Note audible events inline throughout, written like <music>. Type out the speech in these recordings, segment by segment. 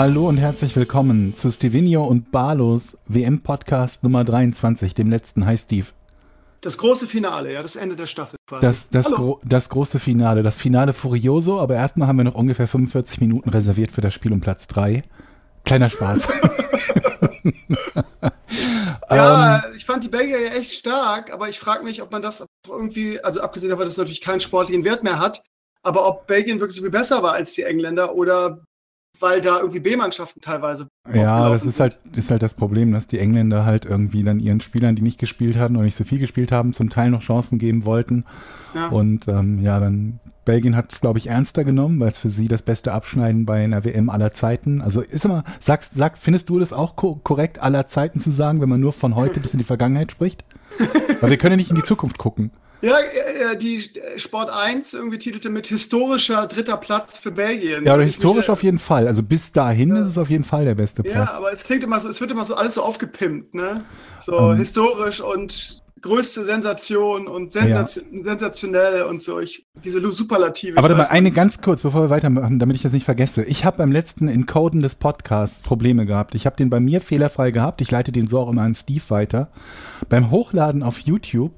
Hallo und herzlich willkommen zu Stevenio und Barlos WM-Podcast Nummer 23, dem letzten. Hi Steve. Das große Finale, ja, das Ende der Staffel quasi. Das, das, gro das große Finale, das Finale Furioso, aber erstmal haben wir noch ungefähr 45 Minuten reserviert für das Spiel um Platz 3. Kleiner Spaß. <laughs> ja, ähm, ich fand die Belgier ja echt stark, aber ich frage mich, ob man das irgendwie, also abgesehen davon, dass es natürlich keinen sportlichen Wert mehr hat, aber ob Belgien wirklich so viel besser war als die Engländer oder weil da irgendwie B-Mannschaften teilweise. Ja, das ist halt, ist halt das Problem, dass die Engländer halt irgendwie dann ihren Spielern, die nicht gespielt hatten oder nicht so viel gespielt haben, zum Teil noch Chancen geben wollten. Ja. Und ähm, ja, dann Belgien hat es, glaube ich, ernster genommen, weil es für sie das beste Abschneiden bei einer WM aller Zeiten. Also ist immer, sagst, sag, findest du das auch ko korrekt, aller Zeiten zu sagen, wenn man nur von heute <laughs> bis in die Vergangenheit spricht? weil wir können ja nicht in die Zukunft gucken. Ja, äh, die Sport 1 irgendwie titelte mit historischer dritter Platz für Belgien. Ja, oder historisch auf jeden Fall. Also bis dahin ja. ist es auf jeden Fall der beste Platz. Ja, aber es klingt immer so, es wird immer so alles so aufgepimpt, ne? So um, ähm. historisch und größte Sensation und sensation ja. sensationell und so. Ich, diese Superlative. Aber warte mal, eine ganz kurz, bevor wir weitermachen, damit ich das nicht vergesse. Ich habe beim letzten Encoden des Podcasts Probleme gehabt. Ich habe den bei mir fehlerfrei gehabt. Ich leite den so auch immer an Steve weiter. Beim Hochladen auf YouTube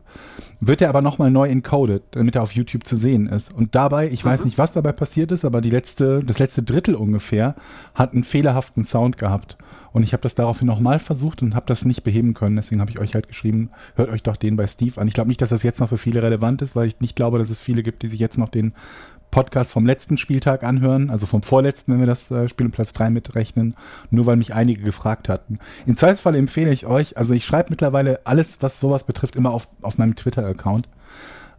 wird er aber nochmal neu encoded, damit er auf YouTube zu sehen ist. Und dabei, ich mhm. weiß nicht, was dabei passiert ist, aber die letzte, das letzte Drittel ungefähr hat einen fehlerhaften Sound gehabt. Und ich habe das daraufhin nochmal versucht und habe das nicht beheben können. Deswegen habe ich euch halt geschrieben, hört euch doch den bei Steve an. Ich glaube nicht, dass das jetzt noch für viele relevant ist, weil ich nicht glaube, dass es viele gibt, die sich jetzt noch den Podcast vom letzten Spieltag anhören, also vom vorletzten, wenn wir das äh, Spiel um Platz 3 mitrechnen, nur weil mich einige gefragt hatten. Im Zweifelsfall empfehle ich euch, also ich schreibe mittlerweile alles, was sowas betrifft, immer auf, auf meinem Twitter-Account.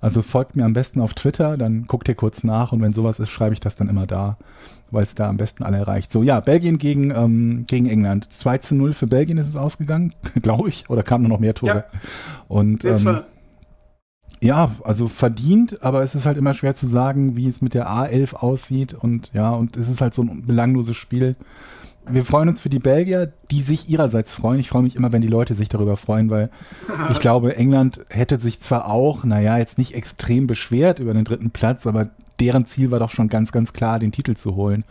Also folgt mir am besten auf Twitter, dann guckt ihr kurz nach und wenn sowas ist, schreibe ich das dann immer da, weil es da am besten alle erreicht. So, ja, Belgien gegen, ähm, gegen England. 2 zu 0 für Belgien ist es ausgegangen, <laughs> glaube ich, oder kamen nur noch mehr Tore? Ja. Und ähm, ja, also verdient, aber es ist halt immer schwer zu sagen, wie es mit der A11 aussieht und ja, und es ist halt so ein belangloses Spiel. Wir freuen uns für die Belgier, die sich ihrerseits freuen. Ich freue mich immer, wenn die Leute sich darüber freuen, weil <laughs> ich glaube, England hätte sich zwar auch, naja, jetzt nicht extrem beschwert über den dritten Platz, aber deren Ziel war doch schon ganz, ganz klar, den Titel zu holen.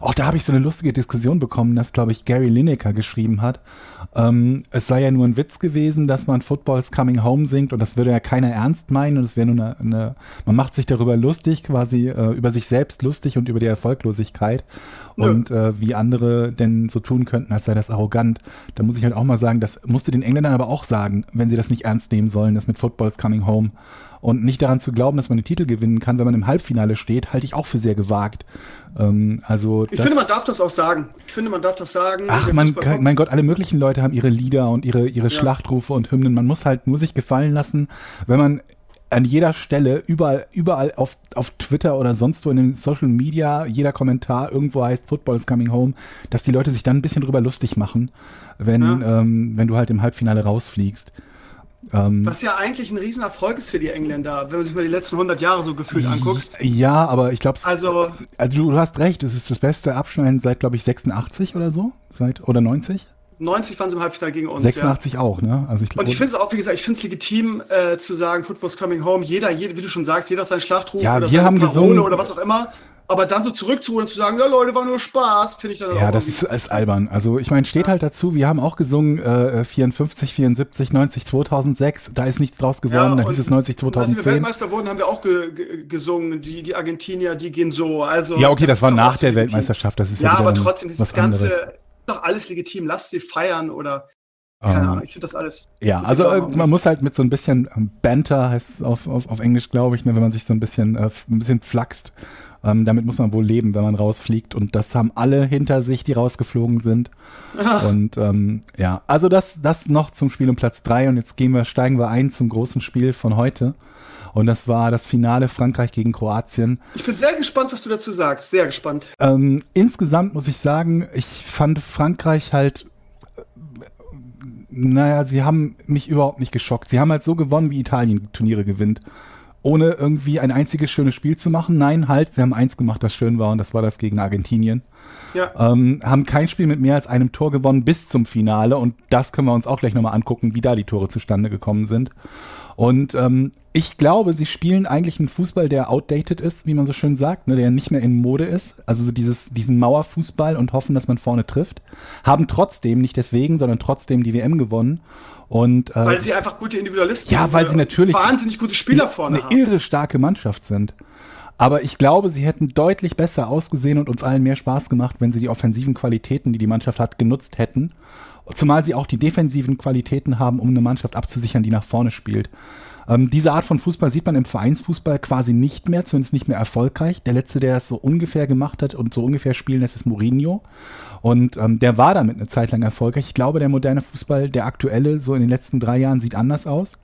Auch da habe ich so eine lustige Diskussion bekommen, dass, glaube ich, Gary Lineker geschrieben hat. Ähm, es sei ja nur ein Witz gewesen, dass man Football's Coming Home singt und das würde ja keiner ernst meinen und es wäre nur eine, eine, man macht sich darüber lustig, quasi äh, über sich selbst lustig und über die Erfolglosigkeit ja. und äh, wie andere denn so tun könnten, als sei das arrogant. Da muss ich halt auch mal sagen, das musste den Engländern aber auch sagen, wenn sie das nicht ernst nehmen sollen, das mit Football's Coming Home. Und nicht daran zu glauben, dass man den Titel gewinnen kann, wenn man im Halbfinale steht, halte ich auch für sehr gewagt. Ähm, also ich finde, man darf das auch sagen. Ich finde, man darf das sagen. Ach, man, mein Gott, alle möglichen Leute haben ihre Lieder und ihre, ihre ja. Schlachtrufe und Hymnen. Man muss halt nur sich gefallen lassen, wenn man an jeder Stelle, überall, überall auf, auf Twitter oder sonst wo in den Social Media, jeder Kommentar irgendwo heißt Football is coming home, dass die Leute sich dann ein bisschen drüber lustig machen, wenn, ja. ähm, wenn du halt im Halbfinale rausfliegst. Ähm, Was ja eigentlich ein Riesenerfolg ist für die Engländer, wenn du dich mal die letzten 100 Jahre so gefühlt anguckst. Ja, aber ich glaube, also, also du, du, hast recht, es ist das beste Abschneiden seit, glaube ich, 86 oder so, seit oder 90. 90 waren sie im Halbfinale gegen uns. 86 ja. auch, ne? Also ich glaub, Und ich finde es auch, wie gesagt, ich finde es legitim äh, zu sagen, Football's coming home. Jeder, jeder, wie du schon sagst, jeder hat seinen Schlachtruf ja, oder wir haben gesungen, oder was auch immer. Aber dann so zurückzuholen und zu sagen, ja Leute, war nur Spaß, finde ich dann Ja, das ist, ist albern. Also ich meine, steht halt dazu, wir haben auch gesungen äh, 54, 74, 90, 2006, da ist nichts draus geworden, ja, dann hieß es 90, 2010. Als wir Weltmeister wurden, haben wir auch ge ge gesungen, die, die Argentinier, die gehen so. Also, ja, okay, das, das war nach der legitim. Weltmeisterschaft, das ist ja Ja, aber trotzdem, das Ganze, ist doch alles legitim, lasst sie feiern oder keine ähm, Ahnung, ich finde das alles. Ja, also äh, man muss halt mit so ein bisschen ähm, Banter, heißt es auf, auf, auf Englisch, glaube ich, ne, wenn man sich so ein bisschen, äh, ein bisschen flaxt, ähm, damit muss man wohl leben, wenn man rausfliegt. Und das haben alle hinter sich, die rausgeflogen sind. Ach. Und ähm, ja, also das, das noch zum Spiel um Platz drei Und jetzt gehen wir, steigen wir ein zum großen Spiel von heute. Und das war das Finale Frankreich gegen Kroatien. Ich bin sehr gespannt, was du dazu sagst. Sehr gespannt. Ähm, insgesamt muss ich sagen, ich fand Frankreich halt äh, naja, sie haben mich überhaupt nicht geschockt. Sie haben halt so gewonnen, wie Italien Turniere gewinnt. Ohne irgendwie ein einziges schönes Spiel zu machen. Nein, halt, sie haben eins gemacht, das schön war und das war das gegen Argentinien. Ja. Ähm, haben kein Spiel mit mehr als einem Tor gewonnen bis zum Finale und das können wir uns auch gleich nochmal angucken, wie da die Tore zustande gekommen sind. Und ähm, ich glaube, sie spielen eigentlich einen Fußball, der outdated ist, wie man so schön sagt, ne, der nicht mehr in Mode ist. Also so dieses, diesen Mauerfußball und hoffen, dass man vorne trifft. Haben trotzdem, nicht deswegen, sondern trotzdem die WM gewonnen. Und, äh, weil sie einfach gute Individualisten sind. Ja, weil sie natürlich wahnsinnig gute Spieler vorne eine haben. Eine irre starke Mannschaft sind. Aber ich glaube, sie hätten deutlich besser ausgesehen und uns allen mehr Spaß gemacht, wenn sie die offensiven Qualitäten, die die Mannschaft hat, genutzt hätten. Zumal sie auch die defensiven Qualitäten haben, um eine Mannschaft abzusichern, die nach vorne spielt. Ähm, diese Art von Fußball sieht man im Vereinsfußball quasi nicht mehr, zumindest nicht mehr erfolgreich. Der letzte, der das so ungefähr gemacht hat und so ungefähr spielen lässt, ist Mourinho. Und ähm, der war damit eine Zeit lang erfolgreich. Ich glaube, der moderne Fußball, der aktuelle, so in den letzten drei Jahren, sieht anders aus.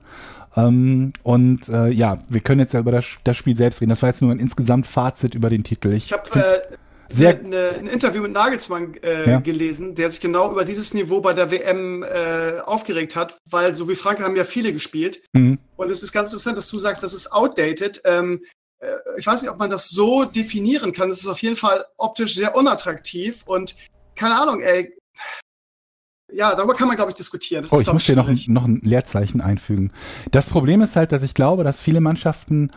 Ähm, und äh, ja, wir können jetzt ja über das, das, Spiel selbst reden. Das war jetzt nur ein insgesamt Fazit über den Titel. Ich, ich habe äh, sehr eine, ein Interview mit Nagelsmann äh, ja. gelesen, der sich genau über dieses Niveau bei der WM äh, aufgeregt hat, weil so wie Franke haben ja viele gespielt. Mhm. Und es ist ganz interessant, dass du sagst, das ist outdated. Ähm, äh, ich weiß nicht, ob man das so definieren kann. Es ist auf jeden Fall optisch sehr unattraktiv und keine Ahnung, ey. Ja, darüber kann man, glaube ich, diskutieren. Das oh, ist, ich muss hier noch ein, noch ein Leerzeichen einfügen. Das Problem ist halt, dass ich glaube, dass viele Mannschaften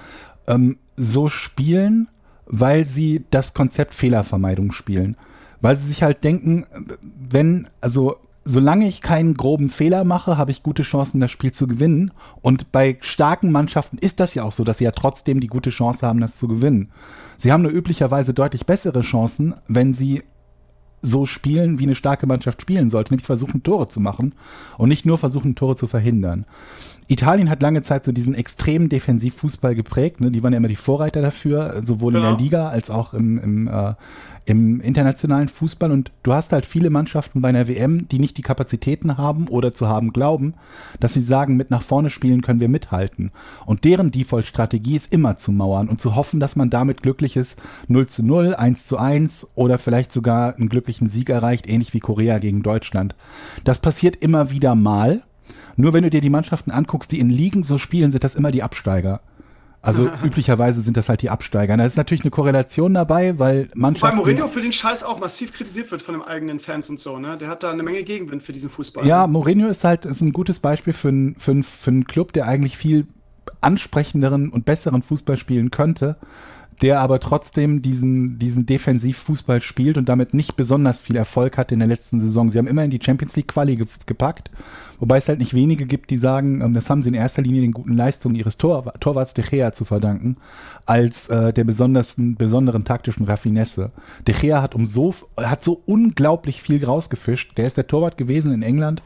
ähm, so spielen, weil sie das Konzept Fehlervermeidung spielen. Weil sie sich halt denken, wenn, also solange ich keinen groben Fehler mache, habe ich gute Chancen, das Spiel zu gewinnen. Und bei starken Mannschaften ist das ja auch so, dass sie ja trotzdem die gute Chance haben, das zu gewinnen. Sie haben nur üblicherweise deutlich bessere Chancen, wenn sie so spielen, wie eine starke Mannschaft spielen sollte, nämlich versuchen, Tore zu machen und nicht nur versuchen, Tore zu verhindern. Italien hat lange Zeit so diesen extremen Defensivfußball geprägt. Ne? Die waren ja immer die Vorreiter dafür, sowohl genau. in der genau. Liga als auch im, im, äh, im internationalen Fußball. Und du hast halt viele Mannschaften bei einer WM, die nicht die Kapazitäten haben oder zu haben glauben, dass sie sagen, mit nach vorne spielen können wir mithalten. Und deren Default-Strategie ist immer zu mauern und zu hoffen, dass man damit glückliches 0 zu 0, 1 zu 1 oder vielleicht sogar einen glücklichen Sieg erreicht, ähnlich wie Korea gegen Deutschland. Das passiert immer wieder mal. Nur wenn du dir die Mannschaften anguckst, die in Ligen so spielen, sind das immer die Absteiger. Also <laughs> üblicherweise sind das halt die Absteiger. Da ist natürlich eine Korrelation dabei, weil Mannschaften. Wobei Mourinho für den Scheiß auch massiv kritisiert wird von den eigenen Fans und so, ne? Der hat da eine Menge Gegenwind für diesen Fußball. Ja, Mourinho ist halt ist ein gutes Beispiel für, ein, für, ein, für einen Club, der eigentlich viel ansprechenderen und besseren Fußball spielen könnte der aber trotzdem diesen, diesen Defensivfußball spielt und damit nicht besonders viel Erfolg hat in der letzten Saison. Sie haben immer in die Champions League Quali ge gepackt, wobei es halt nicht wenige gibt, die sagen, ähm, das haben sie in erster Linie den guten Leistungen ihres Tor Torwarts De Gea zu verdanken, als äh, der besondersten, besonderen taktischen Raffinesse. De Gea hat um so, hat so unglaublich viel rausgefischt. Der ist der Torwart gewesen in England,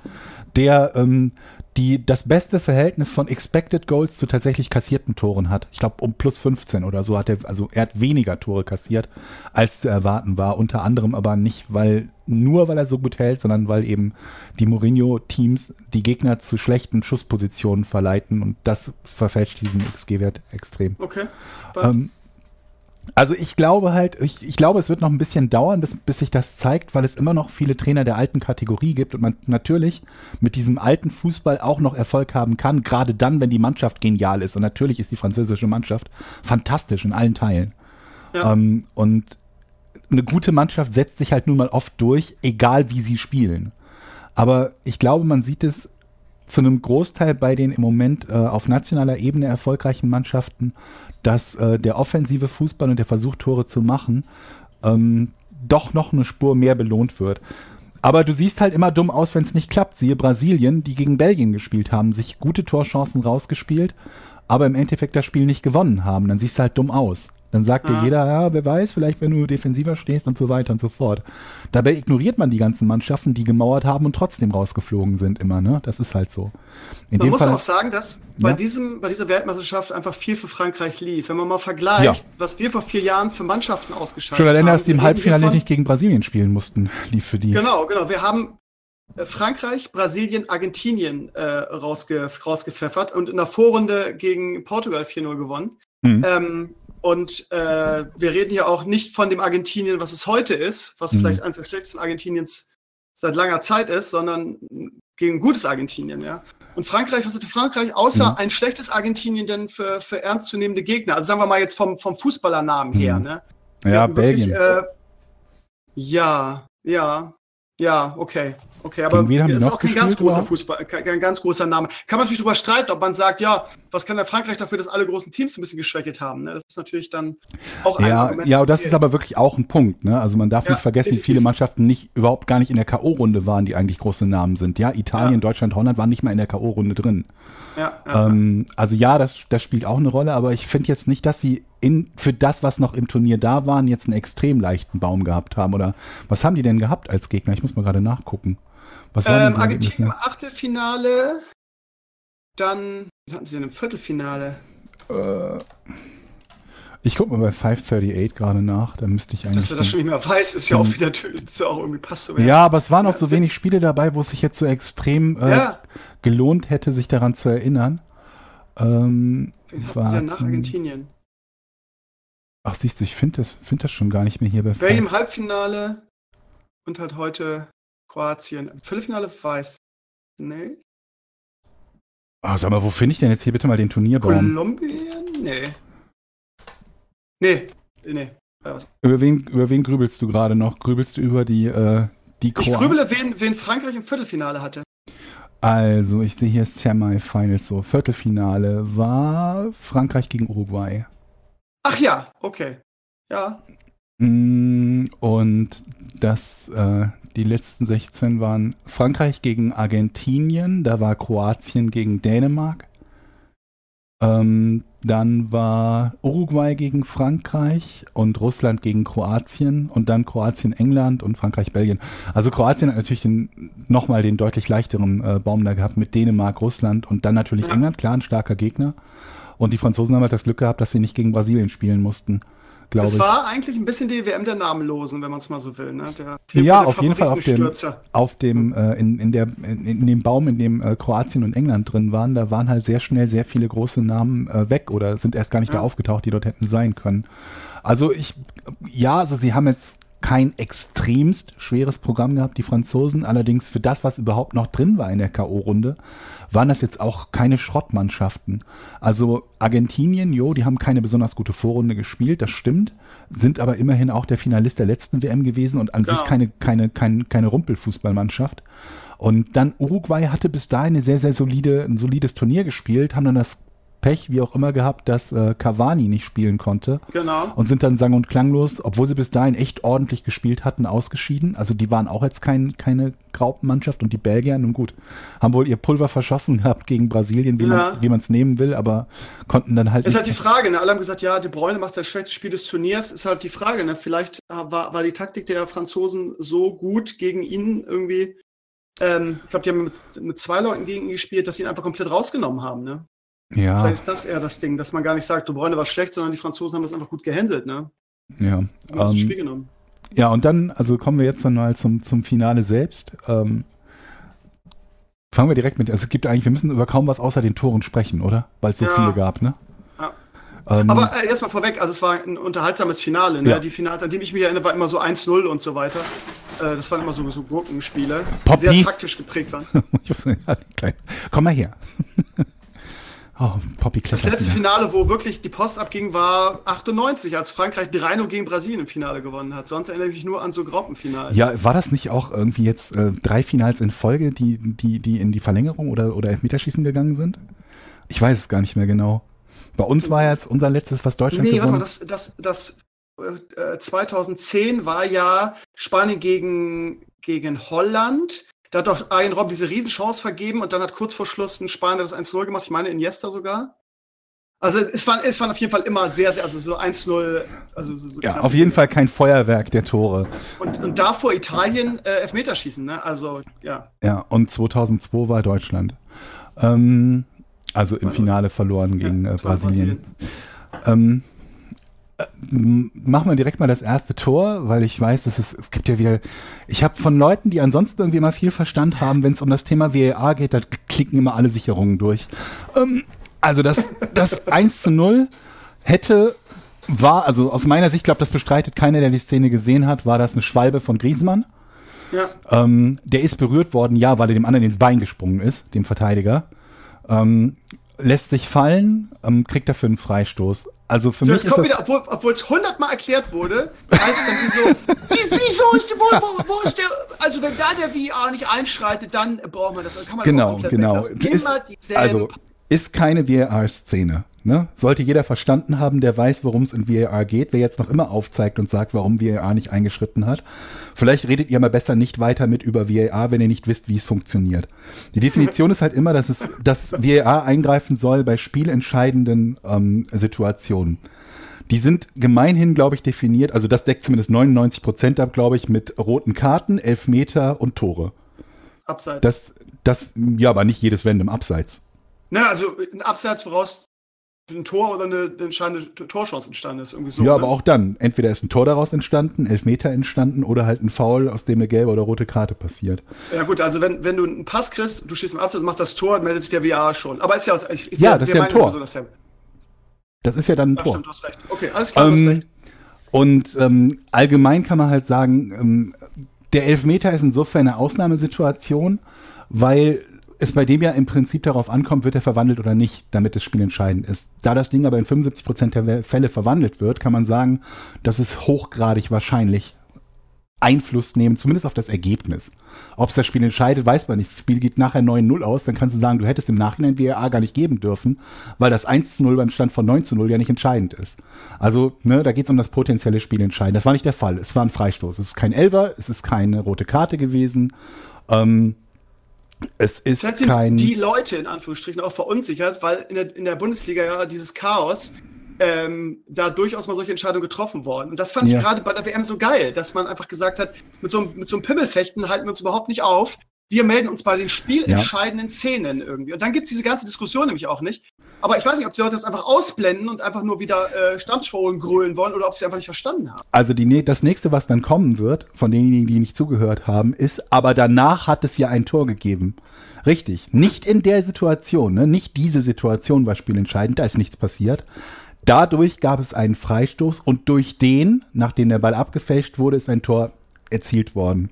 der ähm, die das beste Verhältnis von Expected Goals zu tatsächlich kassierten Toren hat. Ich glaube, um plus 15 oder so hat er, also er hat weniger Tore kassiert, als zu erwarten war. Unter anderem aber nicht, weil, nur weil er so gut hält, sondern weil eben die Mourinho-Teams die Gegner zu schlechten Schusspositionen verleiten und das verfälscht diesen XG-Wert extrem. Okay. Ähm, also ich glaube halt, ich, ich, glaube, es wird noch ein bisschen dauern, bis, bis sich das zeigt, weil es immer noch viele Trainer der alten Kategorie gibt und man natürlich mit diesem alten Fußball auch noch Erfolg haben kann, gerade dann, wenn die Mannschaft genial ist. Und natürlich ist die französische Mannschaft fantastisch in allen Teilen. Ja. Ähm, und eine gute Mannschaft setzt sich halt nun mal oft durch, egal wie sie spielen. Aber ich glaube, man sieht es zu einem Großteil bei den im Moment äh, auf nationaler Ebene erfolgreichen Mannschaften, dass äh, der offensive Fußball und der Versuch, Tore zu machen, ähm, doch noch eine Spur mehr belohnt wird. Aber du siehst halt immer dumm aus, wenn es nicht klappt. Siehe Brasilien, die gegen Belgien gespielt haben, sich gute Torchancen rausgespielt, aber im Endeffekt das Spiel nicht gewonnen haben. Dann siehst du halt dumm aus. Dann sagt ja. dir jeder, ja, wer weiß, vielleicht wenn du defensiver stehst und so weiter und so fort. Dabei ignoriert man die ganzen Mannschaften, die gemauert haben und trotzdem rausgeflogen sind immer, ne? Das ist halt so. In man muss Fall, auch sagen, dass bei, diesem, bei dieser Weltmeisterschaft einfach viel für Frankreich lief. Wenn man mal vergleicht, ja. was wir vor vier Jahren für Mannschaften ausgeschaltet Schon alleine, dass die im Halbfinale nicht gegen Brasilien spielen mussten, <laughs> lief für die. Genau, genau. Wir haben äh, Frankreich, Brasilien, Argentinien äh, rausge rausgepfeffert und in der Vorrunde gegen Portugal 4-0 gewonnen. Mhm. Ähm, und äh, wir reden hier auch nicht von dem Argentinien, was es heute ist, was mhm. vielleicht eines der schlechtesten Argentiniens seit langer Zeit ist, sondern gegen ein gutes Argentinien, ja. Und Frankreich, was hatte Frankreich, außer mhm. ein schlechtes Argentinien denn für, für ernstzunehmende Gegner? Also sagen wir mal jetzt vom, vom Fußballernamen her, mhm. ne? ja, Belgien. Wirklich, äh, ja, ja, ja, okay. Okay, aber ist auch kein ganz großer Fußball, kein, kein, ganz großer Name. Kann man natürlich darüber streiten, ob man sagt, ja, was kann der Frankreich dafür, dass alle großen Teams ein bisschen geschwächelt haben? Ne? Das ist natürlich dann auch ein Ja, Argument, ja, das ist aber wirklich auch ein Punkt. Ne? Also man darf ja, nicht vergessen, wie viele Mannschaften nicht überhaupt gar nicht in der K.O.-Runde waren, die eigentlich große Namen sind. Ja, Italien, ja. Deutschland, Holland waren nicht mal in der K.O.-Runde drin. Ja, ähm, also ja, das, das spielt auch eine Rolle, aber ich finde jetzt nicht, dass sie in, für das, was noch im Turnier da waren, jetzt einen extrem leichten Baum gehabt haben. Oder was haben die denn gehabt als Gegner? Ich muss mal gerade nachgucken. Was war ähm, Argentinien im Achtelfinale, dann hatten sie denn im Viertelfinale? Äh, ich gucke mal bei 538 gerade nach, da müsste ich eigentlich. Dass wir das schon nicht mehr weiß, ist ja auch wieder ist ja auch irgendwie passt so. Ja, aber es waren auch so wenig Spiele dabei, wo es sich jetzt so extrem äh, ja. gelohnt hätte, sich daran zu erinnern. Ähm, Wen hatten sie ja nach Argentinien? Ach, siehst du, ich finde das, find das schon gar nicht mehr hier bei Belgien im Halbfinale und halt heute Kroatien. Viertelfinale weiß. Nee. Oh, sag mal, wo finde ich denn jetzt hier bitte mal den Turnierbaum? Kolumbien? Nee. Nee, nee. Über wen, über wen grübelst du gerade noch? Grübelst du über die, äh, die Kroaten? Ich grübele, wen, wen Frankreich im Viertelfinale hatte. Also, ich sehe hier Semifinals so. Viertelfinale war Frankreich gegen Uruguay. Ach ja, okay. Ja. Mm, und das, äh, die letzten 16 waren Frankreich gegen Argentinien, da war Kroatien gegen Dänemark. Ähm, dann war Uruguay gegen Frankreich und Russland gegen Kroatien und dann Kroatien, England und Frankreich, Belgien. Also Kroatien hat natürlich nochmal den deutlich leichteren äh, Baum da gehabt mit Dänemark, Russland und dann natürlich. England, klar, ein starker Gegner. Und die Franzosen haben halt das Glück gehabt, dass sie nicht gegen Brasilien spielen mussten. Glaube ich. Es war eigentlich ein bisschen die WM der Namenlosen, wenn man es mal so will. Ne? ja, auf jeden Fall auf dem, auf dem äh, in, in, der, in, in, dem Baum, in dem äh, Kroatien und England drin waren, da waren halt sehr schnell sehr viele große Namen äh, weg oder sind erst gar nicht ja. da aufgetaucht, die dort hätten sein können. Also ich, ja, also sie haben jetzt kein extremst schweres Programm gehabt, die Franzosen. Allerdings für das, was überhaupt noch drin war in der K.O.-Runde, waren das jetzt auch keine Schrottmannschaften. Also Argentinien, jo, die haben keine besonders gute Vorrunde gespielt, das stimmt, sind aber immerhin auch der Finalist der letzten WM gewesen und an ja. sich keine, keine, keine, keine Rumpelfußballmannschaft. Und dann Uruguay hatte bis dahin eine sehr, sehr solide, ein solides Turnier gespielt, haben dann das Pech, wie auch immer, gehabt, dass äh, Cavani nicht spielen konnte. Genau. Und sind dann sang- und klanglos, obwohl sie bis dahin echt ordentlich gespielt hatten, ausgeschieden. Also die waren auch jetzt kein, keine Graupenmannschaft und die Belgier, nun gut, haben wohl ihr Pulver verschossen <laughs> gehabt gegen Brasilien, wie ja. man es nehmen will, aber konnten dann halt. Ist halt die Frage, ne? Alle haben gesagt, ja, De Bruyne macht das schlechteste Spiel des Turniers. Ist halt die Frage, ne? Vielleicht war, war die Taktik der Franzosen so gut gegen ihn irgendwie. Ähm, ich glaube, die haben mit, mit zwei Leuten gegen ihn gespielt, dass sie ihn einfach komplett rausgenommen haben, ne? Ja. Vielleicht ist das eher das Ding, dass man gar nicht sagt, Du Bräune war schlecht, sondern die Franzosen haben das einfach gut gehandelt, ne? Ja. Ähm, Spiel genommen. Ja, und dann, also kommen wir jetzt dann mal zum, zum Finale selbst. Ähm, fangen wir direkt mit, also es gibt eigentlich, wir müssen über kaum was außer den Toren sprechen, oder? Weil es so ja. viele gab, ne? Ja. Ähm, Aber äh, erstmal vorweg, also es war ein unterhaltsames Finale, ne? Ja. Die Finale, an dem ich mich erinnere, war immer so 1-0 und so weiter. Äh, das waren immer so, so Gurkenspiele, die sehr taktisch geprägt waren. <laughs> <laughs> Komm mal her. Oh, Poppy Das letzte Finale, wo wirklich die Post abging, war 98, als Frankreich 3-0 gegen Brasilien im Finale gewonnen hat. Sonst erinnere ich mich nur an so Gruppenfinale. Ja, war das nicht auch irgendwie jetzt äh, drei Finals in Folge, die, die, die in die Verlängerung oder, oder Elfmeterschießen gegangen sind? Ich weiß es gar nicht mehr genau. Bei uns war jetzt unser letztes, was Deutschland nee, gewonnen. Nee, das, das, das äh, 2010 war ja Spanien gegen, gegen Holland. Da hat doch Arjen Robb diese Riesenchance vergeben und dann hat kurz vor Schluss ein Spanier das 1-0 gemacht. Ich meine Iniesta sogar. Also es waren, es waren auf jeden Fall immer sehr, sehr, also so 1-0. Also so, so ja, auf jeden Fall kein Feuerwerk der Tore. Und, und davor Italien äh, Elfmeterschießen, ne? Also, ja. Ja, und 2002 war Deutschland. Ähm, also im Finale verloren gegen ja, äh, Brasilien. Brasilien. Ähm, machen wir direkt mal das erste Tor, weil ich weiß, dass es, es gibt ja wieder, ich habe von Leuten, die ansonsten irgendwie immer viel Verstand haben, wenn es um das Thema WAR geht, da klicken immer alle Sicherungen durch. Ähm, also das, das 1 zu 0 hätte, war, also aus meiner Sicht, glaube das bestreitet keiner, der die Szene gesehen hat, war das eine Schwalbe von Griezmann. Ja. Ähm, der ist berührt worden, ja, weil er dem anderen ins Bein gesprungen ist, dem Verteidiger. ähm, lässt sich fallen, ähm, kriegt dafür einen Freistoß. Also für So, mich ist das, wieder, obwohl es hundertmal erklärt wurde, heißt es dann wie so, <laughs> wie, wieso ist der, wo, wo, wo ist der, also wenn da der VR nicht einschreitet, dann braucht man das, dann kann man das auch genau, komplett genau. Ist, also ist keine VAR-Szene. Ne? Sollte jeder verstanden haben, der weiß, worum es in VAR geht, wer jetzt noch immer aufzeigt und sagt, warum VAR nicht eingeschritten hat. Vielleicht redet ihr mal besser nicht weiter mit über VAR, wenn ihr nicht wisst, wie es funktioniert. Die Definition ist halt immer, dass es, dass VAR eingreifen soll bei spielentscheidenden ähm, Situationen. Die sind gemeinhin, glaube ich, definiert, also das deckt zumindest 99 Prozent ab, glaube ich, mit roten Karten, Elfmeter und Tore. Abseits. Das, das, ja, aber nicht jedes Random Abseits. Na, also ein Abseits, woraus ein Tor oder eine, entscheidende Torchance entstanden ist. Irgendwie so, Ja, ne? aber auch dann. Entweder ist ein Tor daraus entstanden, Elfmeter entstanden oder halt ein Foul, aus dem eine gelbe oder rote Karte passiert. Ja gut, also wenn, wenn du einen Pass kriegst, du stehst im Abseits und machst das Tor, meldet sich der VR schon. Aber ist ja, ich, Ja, das ist ja ein Tor. der- Das ist ja dann ein Ja, Tor. stimmt, du hast recht. Okay, alles klar, du hast Ähm, recht. und ähm, allgemein kann man halt sagen, ähm, der Elfmeter ist insofern eine Ausnahmesituation, weil es bei dem ja im Prinzip darauf ankommt, wird er verwandelt oder nicht, damit das Spiel entscheidend ist. Da das Ding aber in 75 Prozent der Fälle verwandelt wird, kann man sagen, das ist hochgradig wahrscheinlich Einfluss nehmen, zumindest auf das Ergebnis. Ob es das Spiel entscheidet, weiß man nicht. Das Spiel geht nachher 9-0 aus, dann kannst du sagen, du hättest im Nachhinein VAR gar nicht geben dürfen, weil das 1-0 beim Stand von 9-0 ja nicht entscheidend ist. Also, ne, da geht es um das potenzielle Spiel entscheiden. Das war nicht der Fall. Es war ein Freistoß. Es ist kein Elver, es ist keine rote Karte gewesen. Ähm, es ist Vielleicht kein. die Leute in Anführungsstrichen auch verunsichert, weil in der, in der Bundesliga ja dieses Chaos ähm, da durchaus mal solche Entscheidungen getroffen worden. Und das fand Ja. ich gerade bei der WM so geil, dass man einfach gesagt hat, mit so, einem- mit so einem Pimmelfechten halten wir uns überhaupt nicht auf. Wir melden uns bei den spielentscheidenden Szenen irgendwie. Und dann gibt es diese ganze Diskussion nämlich auch nicht. Aber ich weiß nicht, ob die Leute das einfach ausblenden und einfach nur wieder äh, Stammschulen grölen wollen oder ob sie einfach nicht verstanden haben. Also die, nä- das nächste, was dann kommen wird, von denjenigen, die nicht zugehört haben, ist, aber danach hat es ja ein Tor gegeben. Richtig. Nicht in der Situation, ne? nicht diese Situation war spielentscheidend, da ist nichts passiert. Dadurch gab es einen Freistoß und durch den, nachdem der Ball abgefälscht wurde, ist ein Tor erzielt worden.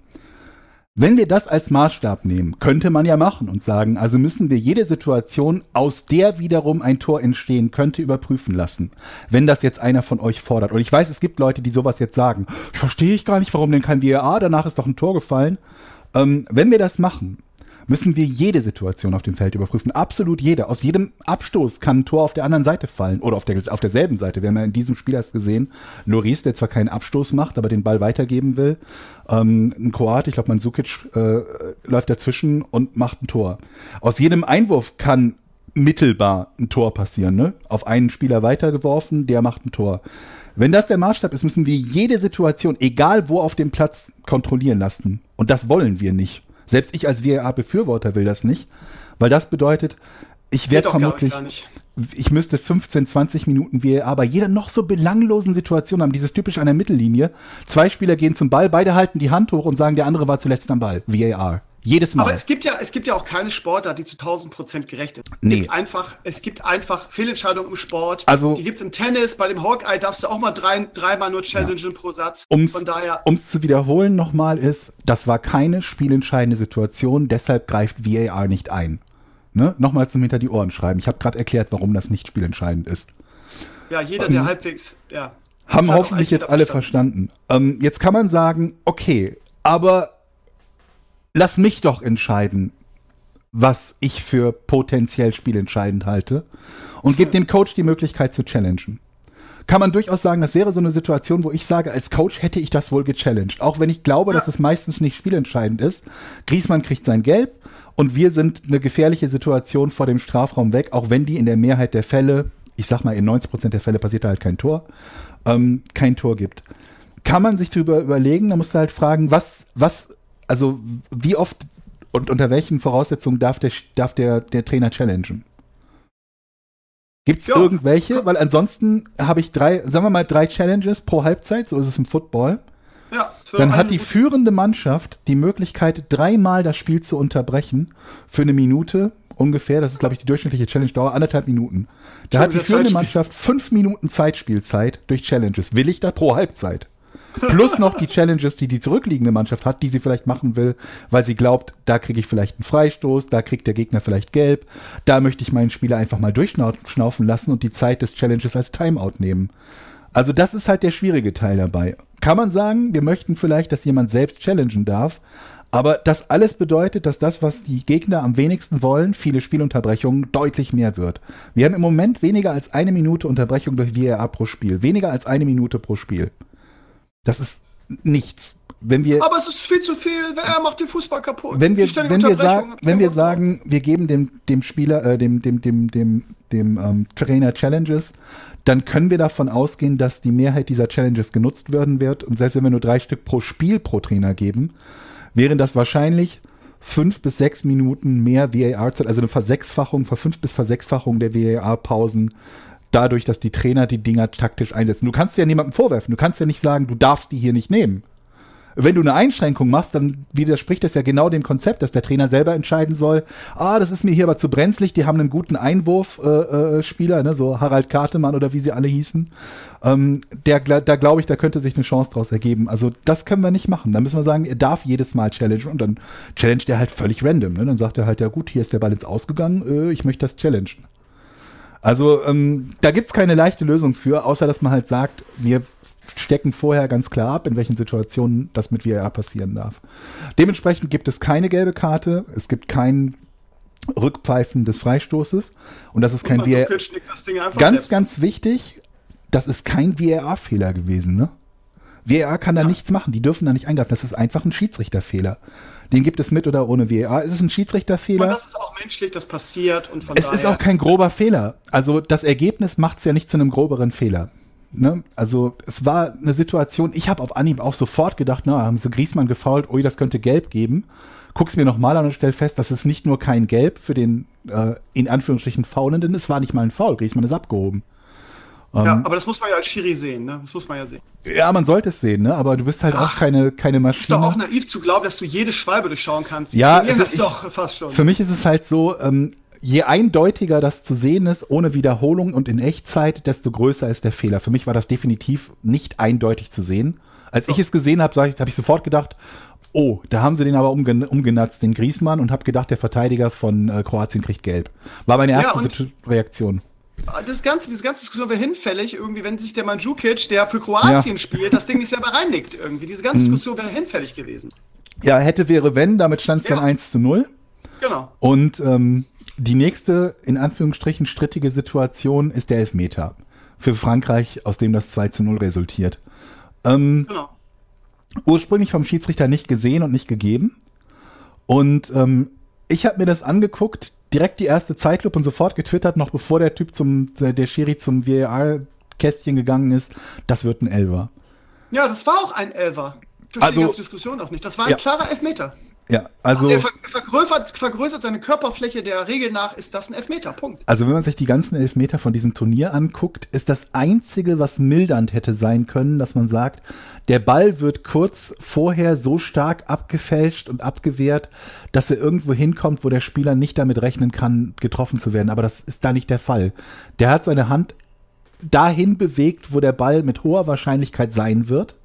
Wenn wir das als Maßstab nehmen, könnte man ja machen und sagen, also müssen wir jede Situation, aus der wiederum ein Tor entstehen könnte, überprüfen lassen. Wenn das jetzt einer von euch fordert. Und ich weiß, es gibt Leute, die sowas jetzt sagen. Ich verstehe ich gar nicht, warum denn kein VAR, danach ist doch ein Tor gefallen. Ähm, wenn wir das machen, müssen wir jede Situation auf dem Feld überprüfen. Absolut jede. Aus jedem Abstoß kann ein Tor auf der anderen Seite fallen oder auf, der, auf derselben Seite. Wir haben ja in diesem Spiel erst gesehen, Loris, der zwar keinen Abstoß macht, aber den Ball weitergeben will. Ähm, ein Kroat, ich glaube, Mandzukic äh, läuft dazwischen und macht ein Tor. Aus jedem Einwurf kann mittelbar ein Tor passieren. Ne? Auf einen Spieler weitergeworfen, der macht ein Tor. Wenn das der Maßstab ist, müssen wir jede Situation, egal wo auf dem Platz, kontrollieren lassen. Und das wollen wir nicht. Selbst ich als VAR-Befürworter will das nicht, weil das bedeutet, ich werde vermutlich, ich müsste 15, 20 Minuten VAR bei jeder noch so belanglosen Situation haben. Dieses typisch an der Mittellinie. Zwei Spieler gehen zum Ball, beide halten die Hand hoch und sagen, der andere war zuletzt am Ball. VAR. Jedes Mal. Aber es gibt ja, es gibt ja auch keine Sportart, die zu 1000 Prozent gerecht ist. Es Nee. gibt einfach, es gibt einfach Fehlentscheidungen im Sport. Also- die gibt es im Tennis. Bei dem Hawkeye darfst du auch mal drei, dreimal nur challengen pro Satz. Um's, Von daher, um's zu wiederholen nochmal ist, das war keine spielentscheidende Situation, deshalb greift VAR nicht ein. Ne? Nochmal zum Hinter die Ohren schreiben. Ich habe gerade erklärt, warum das nicht spielentscheidend ist. ja, jeder, der halbwegs, ja. Haben hoffentlich jetzt alle jeder verstanden. Ähm, jetzt kann man sagen, okay, aber lass mich doch entscheiden, was ich für potenziell spielentscheidend halte und gebe dem Coach die Möglichkeit zu challengen. Kann man durchaus sagen, das wäre so eine Situation, wo ich sage, als Coach hätte ich das wohl gechallenged. Auch wenn ich glaube, dass es meistens nicht spielentscheidend ist. Griesmann kriegt sein Gelb und wir sind eine gefährliche Situation vor dem Strafraum weg, auch wenn die in der Mehrheit der Fälle, ich sag mal in 90 Prozent der Fälle passiert da halt kein Tor, ähm, kein Tor gibt. Kann man sich darüber überlegen, da musst du halt fragen, was, was, also wie oft und unter welchen Voraussetzungen darf der, darf der, der Trainer challengen? Gibt es Ja. irgendwelche? Weil ansonsten habe ich drei, sagen wir mal, drei Challenges pro Halbzeit, so ist es im Football. Ja, Dann hat die führende Mannschaft die Möglichkeit, dreimal das Spiel zu unterbrechen für eine Minute ungefähr. Das ist, glaube ich, die durchschnittliche Challenge-Dauer, anderthalb Minuten. Da hat die führende Zeitspiel. Mannschaft fünf Minuten Zeitspielzeit durch Challenges. Will ich da pro Halbzeit? Plus noch die Challenges, die die zurückliegende Mannschaft hat, die sie vielleicht machen will, weil sie glaubt, da kriege ich vielleicht einen Freistoß, da kriegt der Gegner vielleicht gelb, da möchte ich meinen Spieler einfach mal durchschnaufen lassen und die Zeit des Challenges als Timeout nehmen. Also das ist halt der schwierige Teil dabei. Kann man sagen, wir möchten vielleicht, dass jemand selbst challengen darf, aber das alles bedeutet, dass das, was die Gegner am wenigsten wollen, viele Spielunterbrechungen, deutlich mehr wird. Wir haben im Moment weniger als eine Minute Unterbrechung durch VAR pro Spiel. Weniger als eine Minute pro Spiel. Das ist nichts. Wenn wir, aber es ist viel zu viel. Wer macht den Fußball kaputt? Wenn wir, wenn wir, sagen, wenn wir sagen, wir geben dem, dem Spieler, äh, dem, dem, dem, dem, dem ähm, Trainer Challenges, dann können wir davon ausgehen, dass die Mehrheit dieser Challenges genutzt werden wird. Und selbst wenn wir nur drei Stück pro Spiel pro Trainer geben, wären das wahrscheinlich fünf bis sechs Minuten mehr VAR-Zeit, also eine Versechsfachung, fünf bis Versechsfachung der VAR-Pausen, dadurch, dass die Trainer die Dinger taktisch einsetzen. Du kannst ja niemandem vorwerfen. Du kannst ja nicht sagen, du darfst die hier nicht nehmen wenn du eine Einschränkung machst, dann widerspricht das ja genau dem Konzept, dass der Trainer selber entscheiden soll, ah, das ist mir hier aber zu brenzlig, die haben einen guten Einwurfspieler, äh, äh, ne, so Harald Kartemann oder wie sie alle hießen. Ähm, der, da glaube ich, da könnte sich eine Chance draus ergeben. Also das können wir nicht machen. Da müssen wir sagen, er darf jedes Mal challengen und dann challenge er halt völlig random. Ne? Dann sagt er halt, ja gut, hier ist der Ball ins Ausgegangen, äh, ich möchte das challengen. Also ähm, da gibt's keine leichte Lösung für, außer dass man halt sagt, wir stecken vorher ganz klar ab, in welchen Situationen das mit VAR passieren darf. Dementsprechend gibt es keine gelbe Karte, es gibt kein Rückpfeifen des Freistoßes und das ist kein VAR. Ganz, selbst. ganz wichtig, das ist kein VAR-Fehler gewesen, ne? VAR kann da ja. nichts machen, die dürfen da nicht eingreifen. Das ist einfach ein Schiedsrichterfehler. Den gibt es mit oder ohne VAR. Es ist ein Schiedsrichterfehler. Und das ist auch menschlich, das passiert. Und von es ist auch kein grober Fehler. Also das Ergebnis macht es ja nicht zu einem groberen Fehler. Ne? Also es war eine Situation, ich habe auf Anhieb auch sofort gedacht, na, haben sie Griesmann gefault, ui, das könnte gelb geben. Guck's mir nochmal an und stell fest, dass es nicht nur kein Gelb für den äh, in Anführungsstrichen Faulenden, es war nicht mal ein Foul, Griesmann ist abgehoben. Ja, ähm, aber das muss man ja als Schiri sehen, ne? Das muss man ja sehen. Ja, man sollte es sehen, ne? Aber du bist halt Ach, auch keine, keine Maschine. Ist doch auch naiv zu glauben, dass du jede Schwalbe durchschauen kannst. Die ja, es ist doch fast schon. Für mich ist es halt so, ähm, je eindeutiger das zu sehen ist, ohne Wiederholung und in Echtzeit, desto größer ist der Fehler. Für mich war das definitiv nicht eindeutig zu sehen. Als so. ich es gesehen habe, habe ich sofort gedacht, oh, da haben sie den aber umgen umgenatzt, den Griesmann, und habe gedacht, der Verteidiger von äh, Kroatien kriegt gelb. War meine erste ja, Reaktion. Das ganze, diese ganze Diskussion wäre hinfällig, irgendwie, wenn sich der Mandzukic, der für Kroatien ja. spielt, das Ding nicht selber reinlegt irgendwie. Diese ganze mhm. Diskussion wäre hinfällig gewesen. Ja, hätte, wäre, wenn, damit stand es ja. dann 1 zu 0. Genau. Und ähm, die nächste, in Anführungsstrichen, strittige Situation ist der Elfmeter für Frankreich, aus dem das 2 zu 0 resultiert. Ähm, genau. Ursprünglich vom Schiedsrichter nicht gesehen und nicht gegeben. Und ähm, ich habe mir das angeguckt, direkt die erste Zeitlupe und sofort getwittert, noch bevor der Typ zum, der Schiri zum VAR-Kästchen gegangen ist, das wird ein Elver. Ja, das war auch ein Elver. Verstehe also, die ganze Diskussion auch nicht. Das war ein ja. klarer Elfmeter. Ja, also. Er vergrößert, vergrößert seine Körperfläche der Regel nach, ist das ein Elfmeter, Punkt. Also, wenn man sich die ganzen Elfmeter von diesem Turnier anguckt, ist das Einzige, was mildernd hätte sein können, dass man sagt, der Ball wird kurz vorher so stark abgefälscht und abgewehrt, dass er irgendwo hinkommt, wo der Spieler nicht damit rechnen kann, getroffen zu werden. Aber das ist da nicht der Fall. Der hat seine Hand dahin bewegt, wo der Ball mit hoher Wahrscheinlichkeit sein wird.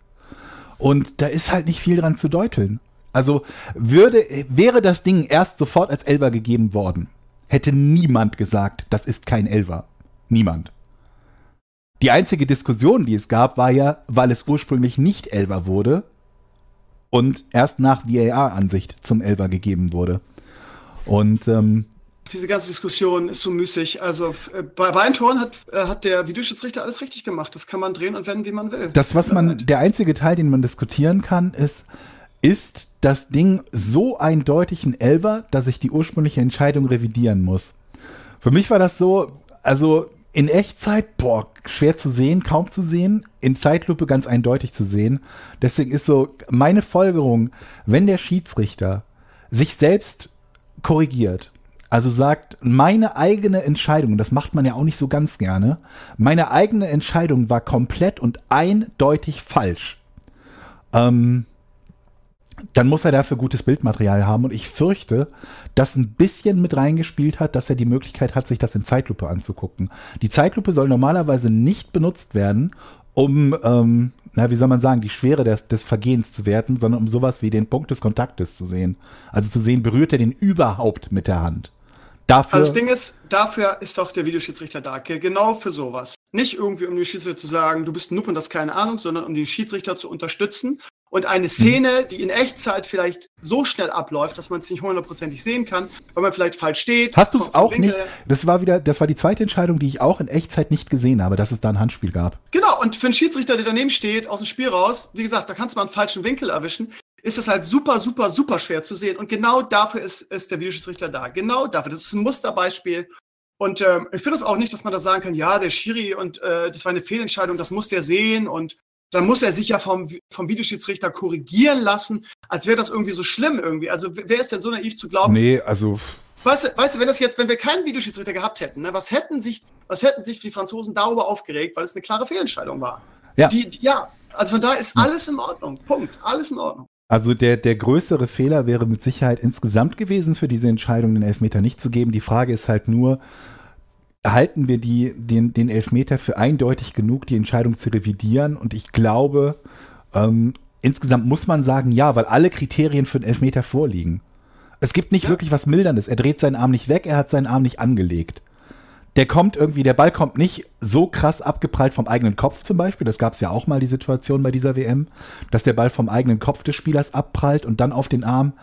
Und da ist halt nicht viel dran zu deuteln. Also würde, wäre das Ding erst sofort als Elver gegeben worden, hätte niemand gesagt, das ist kein Elver. Niemand. Die einzige Diskussion, die es gab, war ja, weil es ursprünglich nicht Elver wurde und erst nach VAR-Ansicht zum Elver gegeben wurde. Und ähm, diese ganze Diskussion ist so müßig. Also äh, bei beiden Toren hat, äh, hat der Videoschiedsrichter alles richtig gemacht. Das kann man drehen und wenden, wie man will. Das, was man, der einzige Teil, den man diskutieren kann, ist, ist das Ding so eindeutig ein Elver, dass ich die ursprüngliche Entscheidung revidieren muss. Für mich war das so, also in Echtzeit, boah, schwer zu sehen, kaum zu sehen, in Zeitlupe ganz eindeutig zu sehen. Deswegen ist so meine Folgerung, wenn der Schiedsrichter sich selbst korrigiert, also sagt, meine eigene Entscheidung, das macht man ja auch nicht so ganz gerne, meine eigene Entscheidung war komplett und eindeutig falsch. Ähm, dann muss er dafür gutes Bildmaterial haben. Und ich fürchte, dass ein bisschen mit reingespielt hat, dass er die Möglichkeit hat, sich das in Zeitlupe anzugucken. Die Zeitlupe soll normalerweise nicht benutzt werden, um, ähm, na, wie soll man sagen, die Schwere des, des Vergehens zu werten, sondern um sowas wie den Punkt des Kontaktes zu sehen. Also zu sehen, berührt er den überhaupt mit der Hand. Dafür also das Ding ist, dafür ist doch der Videoschiedsrichter da, genau für sowas. Nicht irgendwie, um den Schiedsrichter zu sagen, du bist ein Nupp und das keine Ahnung, sondern um den Schiedsrichter zu unterstützen und eine Szene, die in Echtzeit vielleicht so schnell abläuft, dass man es nicht hundertprozentig sehen kann, weil man vielleicht falsch steht. Hast du es auch nicht? Das war wieder, das war die zweite Entscheidung, die ich auch in Echtzeit nicht gesehen habe, dass es da ein Handspiel gab. Genau, und für einen Schiedsrichter, der daneben steht, aus dem Spiel raus, wie gesagt, da kannst du mal einen falschen Winkel erwischen, ist es halt super, super, super schwer zu sehen. Und genau dafür ist, ist der Videoschiedsrichter da. Genau dafür. Das ist ein Musterbeispiel. Und ähm, ich finde es auch nicht, dass man da sagen kann, ja, der Schiri und äh, das war eine Fehlentscheidung, das muss der sehen und dann muss er sich ja vom, vom Videoschiedsrichter korrigieren lassen, als wäre das irgendwie so schlimm irgendwie. Also wer ist denn so naiv zu glauben? Nee, also. Weißt du, weißt du, wenn das jetzt, wenn wir keinen Videoschiedsrichter gehabt hätten, ne, was hätten sich, was hätten sich die Franzosen darüber aufgeregt, weil es eine klare Fehlentscheidung war? Ja. Die, die, ja, also von da ist alles in Ordnung. Punkt. Alles in Ordnung. Also der, der größere Fehler wäre mit Sicherheit insgesamt gewesen, für diese Entscheidung den Elfmeter nicht zu geben. Die Frage ist halt nur, halten wir die, den, den Elfmeter für eindeutig genug, die Entscheidung zu revidieren. Und ich glaube, ähm, insgesamt muss man sagen, ja, weil alle Kriterien für den Elfmeter vorliegen. Es gibt nicht ja. wirklich was Milderndes. Er dreht seinen Arm nicht weg, er hat seinen Arm nicht angelegt. Der kommt irgendwie, der Ball kommt nicht so krass abgeprallt vom eigenen Kopf zum Beispiel. Das gab es ja auch mal die Situation bei dieser WM, dass der Ball vom eigenen Kopf des Spielers abprallt und dann auf den Arm,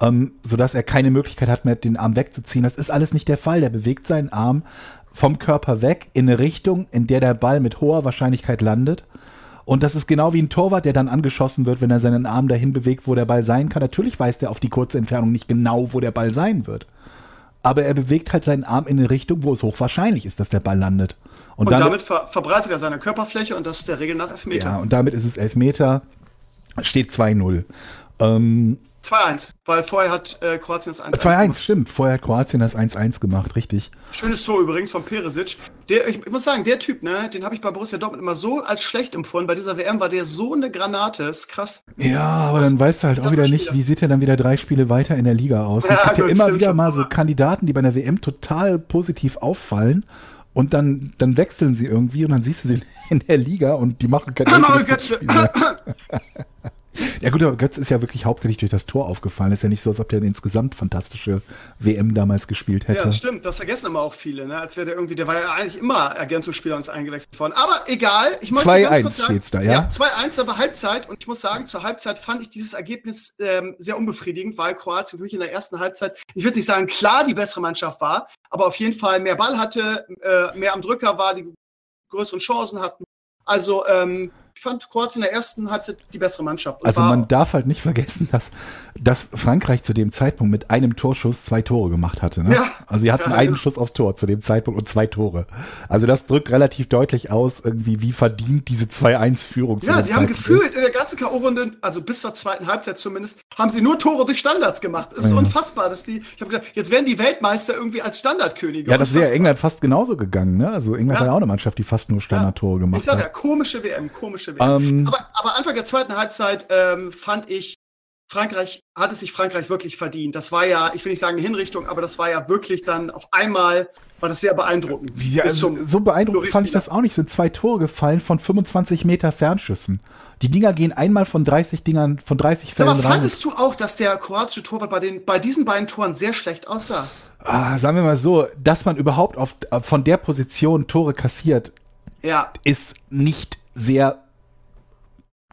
ähm, sodass er keine Möglichkeit hat mehr, den Arm wegzuziehen. Das ist alles nicht der Fall. Der bewegt seinen Arm vom Körper weg in eine Richtung, in der der Ball mit hoher Wahrscheinlichkeit landet. Und das ist genau wie ein Torwart, der dann angeschossen wird, wenn er seinen Arm dahin bewegt, wo der Ball sein kann. Natürlich weiß er auf die kurze Entfernung nicht genau, wo der Ball sein wird. Aber er bewegt halt seinen Arm in eine Richtung, wo es hochwahrscheinlich ist, dass der Ball landet. Und, und damit, damit ver verbreitet er seine Körperfläche und das ist der Regel nach Elfmeter. Ja, und damit ist es Elfmeter. Steht 2-0. Ähm, 2-1, weil vorher hat äh, Kroatien das 1-1 2-1, stimmt. Vorher hat Kroatien das 1-1 gemacht, richtig. Schönes Tor übrigens von Peresic. Der, ich, ich muss sagen, der Typ, ne, den habe ich bei Borussia Dortmund immer so als schlecht empfunden. Bei dieser WM war der so eine Granate, ist krass. Ja, aber dann weißt du halt auch wieder nicht, wie sieht er dann wieder drei Spiele weiter in der Liga aus. Es <laughs> gibt ja immer wieder mal so Kandidaten, die bei einer WM total positiv auffallen. Und dann, dann wechseln sie irgendwie und dann siehst du sie <laughs> in der Liga und die machen kein einziges Spiel Ja gut, aber Götz ist ja wirklich hauptsächlich durch das Tor aufgefallen. Ist ja nicht so, als ob der eine insgesamt fantastische WM damals gespielt hätte. Ja, das stimmt. Das vergessen immer auch viele. Ne? Als wäre der irgendwie, der war ja eigentlich immer Ergänzungsspieler und ist eingewechselt worden. Aber egal. Ich 2-1 steht's da, ja? Ja, 2-1, aber Halbzeit. Und ich muss sagen, zur Halbzeit fand ich dieses Ergebnis ähm, sehr unbefriedigend, weil Kroatien für mich in der ersten Halbzeit, ich würde nicht sagen, klar die bessere Mannschaft war, aber auf jeden Fall mehr Ball hatte, äh, mehr am Drücker war, die größeren Chancen hatten. Also ähm, ich fand Kroatien in der ersten Halbzeit die bessere Mannschaft. also man darf halt nicht vergessen, dass, dass Frankreich zu dem Zeitpunkt mit einem Torschuss zwei Tore gemacht hatte. Ne? Ja. Also sie hatten ja, einen Schuss aufs Tor zu dem Zeitpunkt und zwei Tore. Also das drückt relativ deutlich aus, irgendwie wie verdient diese 2-1-Führung Ja, sie haben gefühlt ist. in der ganzen K.O.-Runde, also bis zur zweiten Halbzeit zumindest, haben sie nur Tore durch Standards gemacht. Es ist ja. unfassbar, dass die, ich habe gedacht, jetzt werden die Weltmeister irgendwie als Standardkönige. Ja, das wäre England fast genauso gegangen. Ne? Also England ja. war ja auch eine Mannschaft, die fast nur Standardtore gemacht hat. Ich sag ja, komische WM, komische ähm, aber, aber, Anfang der zweiten Halbzeit ähm, fand ich, Frankreich, hat es sich Frankreich wirklich verdient. Das war ja, ich will nicht sagen eine Hinrichtung, aber das war ja wirklich dann auf einmal, war das sehr beeindruckend. Wie, also, so beeindruckend fand ich das auch nicht. Sind zwei Tore gefallen von 25 Meter Fernschüssen. Die Dinger gehen einmal von 30 Dingern, von 30 Fällen aber rein. fandest du auch, dass der kroatische Torwart bei, den, bei diesen beiden Toren sehr schlecht aussah? Ah, sagen wir mal so, dass man überhaupt auf, von der Position Tore kassiert, ja. ist nicht sehr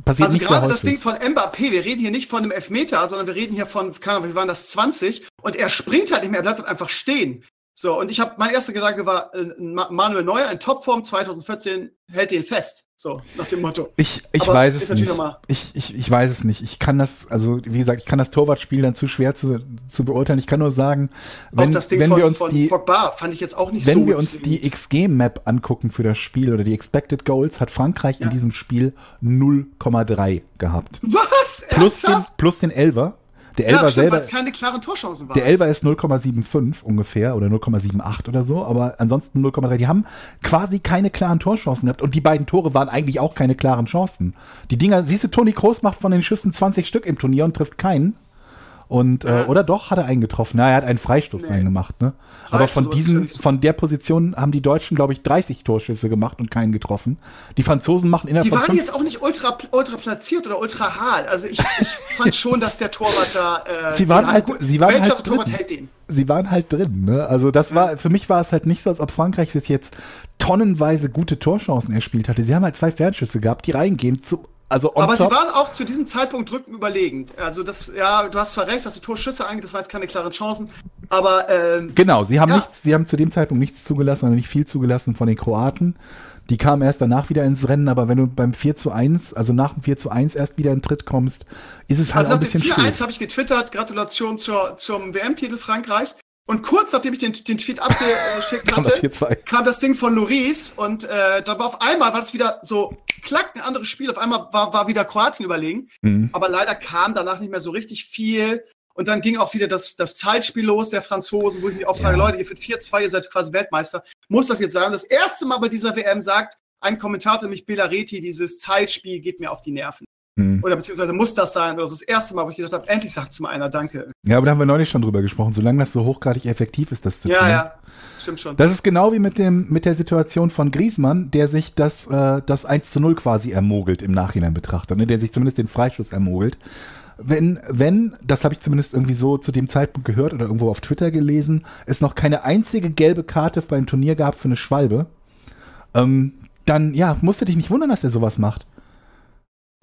Passiert also gerade das Ding von Mbappé, wir reden hier nicht von einem Elfmeter, sondern wir reden hier von, keine Ahnung, wie waren das, 20 und er springt halt nicht mehr, er bleibt halt einfach stehen. So, und ich habe, mein erster Gedanke war, äh, Manuel Neuer in Topform 2014 hält den fest. So, nach dem Motto. Ich, ich weiß es nicht. Ich, ich, ich weiß es nicht. Ich kann das, also wie gesagt, ich kann das Torwartspiel dann zu schwer zu, zu beurteilen. Ich kann nur sagen, wenn, wenn von, wir uns die, Pogba fand ich jetzt auch nicht wenn so wir uns die XG-Map angucken für das Spiel oder die Expected Goals, hat Frankreich ja. in diesem Spiel 0,3 gehabt. Was? Plus den, plus den Elver. Der Elfer ja, stimmt, selber. keine klaren Torchancen waren. Der Elfer ist 0,75 ungefähr oder 0,78 oder so, aber ansonsten 0,3. Die haben quasi keine klaren Torchancen gehabt und die beiden Tore waren eigentlich auch keine klaren Chancen. Die Dinger, siehst du, Toni Kroos macht von den Schüssen 20 Stück im Turnier und trifft keinen. Und, äh, oder doch, hat er einen getroffen. Na, er hat einen Freistoß nee. reingemacht, ne? Freistoß Aber von diesen, von der Position haben die Deutschen, glaube ich, 30 Torschüsse gemacht und keinen getroffen. Die Franzosen machen innerhalb die von. Die waren jetzt auch nicht ultra, ultra platziert oder ultra hart. Also ich, ich <laughs> fand schon, dass der Torwart da. Äh, sie waren halt, sie waren halt drin. Sie waren halt drin, ne? Also das war, für mich war es halt nicht so, als ob Frankreich sich jetzt tonnenweise gute Torchancen erspielt hatte. Sie haben halt zwei Fernschüsse gehabt, die reingehen zu, also Aber top. sie waren auch zu diesem Zeitpunkt drückend überlegend. Also das, ja, du hast zwar recht, was die Torschüsse angeht, das waren jetzt keine klaren Chancen, aber ähm, genau, sie haben ja. nichts, sie haben zu dem Zeitpunkt nichts zugelassen oder nicht viel zugelassen von den Kroaten. Die kamen erst danach wieder ins Rennen, aber wenn du beim 4 zu 1, also nach dem 4 zu 1 erst wieder in Tritt kommst, ist es halt also ein bisschen schwierig. Also nach dem 4-1 habe ich getwittert, Gratulation zur, zum WM-Titel Frankreich. Und kurz nachdem ich den, den Tweet abgeschickt kam hatte, das kam das Ding von Loris und äh, dann war auf einmal, war das wieder so, klack, ein anderes Spiel, auf einmal war, war wieder Kroatien überlegen. Mhm. Aber leider kam danach nicht mehr so richtig viel. Und dann ging auch wieder das, das Zeitspiel los der Franzosen, wo ich mich auch frage, ja. Leute, ihr führt 4-2, ihr seid quasi Weltmeister. Muss das jetzt sein? Das erste Mal bei dieser WM sagt ein Kommentator, nämlich Belareti, dieses Zeitspiel geht mir auf die Nerven. Mhm. Oder beziehungsweise muss das sein? Oder das, ist das erste Mal, wo ich gedacht habe, endlich sagt es mal einer Danke. Ja, aber da haben wir neulich schon drüber gesprochen. Solange das so hochgradig effektiv ist, das zu ja, tun. Ja, ja. Stimmt schon. Das ist genau wie mit, dem, mit der Situation von Griesmann, der sich das, äh, das 1 zu 0 quasi ermogelt im Nachhinein betrachtet, ne? der sich zumindest den Freischuss ermogelt. Wenn, wenn, das habe ich zumindest irgendwie so zu dem Zeitpunkt gehört oder irgendwo auf Twitter gelesen, es noch keine einzige gelbe Karte beim Turnier gab für eine Schwalbe, ähm, dann ja, musst du dich nicht wundern, dass er sowas macht.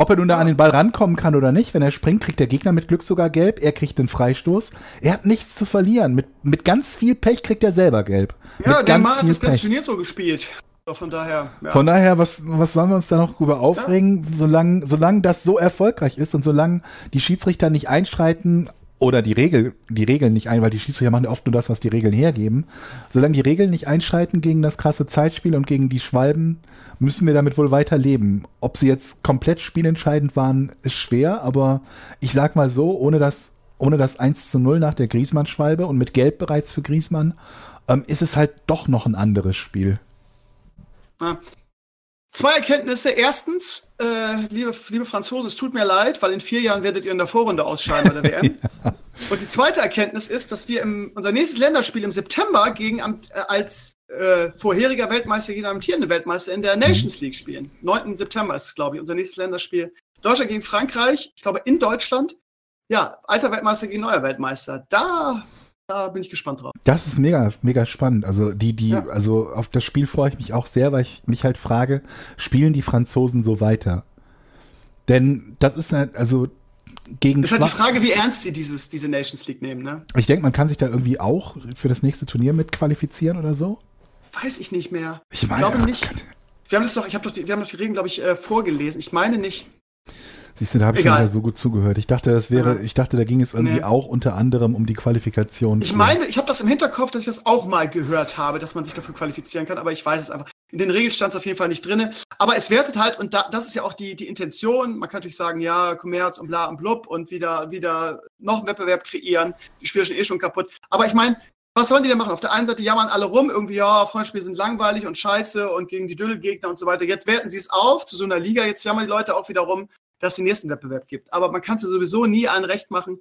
Ob er nun da an den Ball rankommen kann oder nicht, wenn er springt, kriegt der Gegner mit Glück sogar gelb, er kriegt den Freistoß. Er hat nichts zu verlieren. Mit, mit ganz viel Pech kriegt er selber gelb. Ja, der Mann hat das ganze Turnier so gespielt. Von daher, ja. Von daher, was, was sollen wir uns da noch drüber aufregen, ja. solange, solange das so erfolgreich ist und solange die Schiedsrichter nicht einschreiten, oder die Regel, die Regeln nicht ein, weil die Schiedsrichter machen oft nur das, was die Regeln hergeben. Solange die Regeln nicht einschreiten gegen das krasse Zeitspiel und gegen die Schwalben, müssen wir damit wohl weiter leben. Ob sie jetzt komplett spielentscheidend waren, ist schwer, aber ich sag mal so, ohne das, ohne das 1 zu 0 nach der Griesmann-Schwalbe und mit Gelb bereits für Griesmann, ähm, ist es halt doch noch ein anderes Spiel. Ja. Zwei Erkenntnisse. Erstens, äh, liebe, liebe Franzosen, es tut mir leid, weil in vier Jahren werdet ihr in der Vorrunde ausscheiden bei der WM. <laughs> ja. Und die zweite Erkenntnis ist, dass wir im, unser nächstes Länderspiel im September gegen äh, als äh, vorheriger Weltmeister gegen amtierende Weltmeister in der mhm. Nations League spielen. 9. September ist es, glaube ich, unser nächstes Länderspiel. Deutschland gegen Frankreich, ich glaube in Deutschland. Ja, alter Weltmeister gegen neuer Weltmeister. Da da bin ich gespannt drauf. Das ist mega, mega spannend. Also die, die, ja. also auf das Spiel freue ich mich auch sehr, weil ich mich halt frage, spielen die Franzosen so weiter? Denn das ist halt, also gegen. Das ist halt die Frage, wie ernst sie dieses, diese Nations League nehmen, ne? Ich denke, man kann sich da irgendwie auch für das nächste Turnier mit qualifizieren oder so. Weiß ich nicht mehr. Ich meine, ich glaube nicht. Wir haben das doch, ich habe doch die, wir haben doch die Regeln, glaube ich, äh, vorgelesen. Ich meine nicht. Siehst du, da habe ich schon so gut zugehört. Ich dachte, das wäre, ich dachte, da ging es irgendwie nee. auch unter anderem um die Qualifikation. Ich meine, ich habe das im Hinterkopf, dass ich das auch mal gehört habe, dass man sich dafür qualifizieren kann, aber ich weiß es einfach. In den Regeln stand es auf jeden Fall nicht drin. Aber es wertet halt, und da, das ist ja auch die, die Intention, man kann natürlich sagen, ja, Kommerz und bla und blub und wieder, wieder noch einen Wettbewerb kreieren. Die Spiele sind eh schon kaputt. Aber ich meine, was sollen die denn machen? Auf der einen Seite jammern alle rum, irgendwie, ja, Freundspiele sind langweilig und scheiße und gegen die Düllegegner und so weiter. Jetzt werten sie es auf zu so einer Liga, jetzt jammern die Leute auch wieder rum dass es den nächsten Wettbewerb gibt. Aber man kann es ja sowieso nie allen recht machen.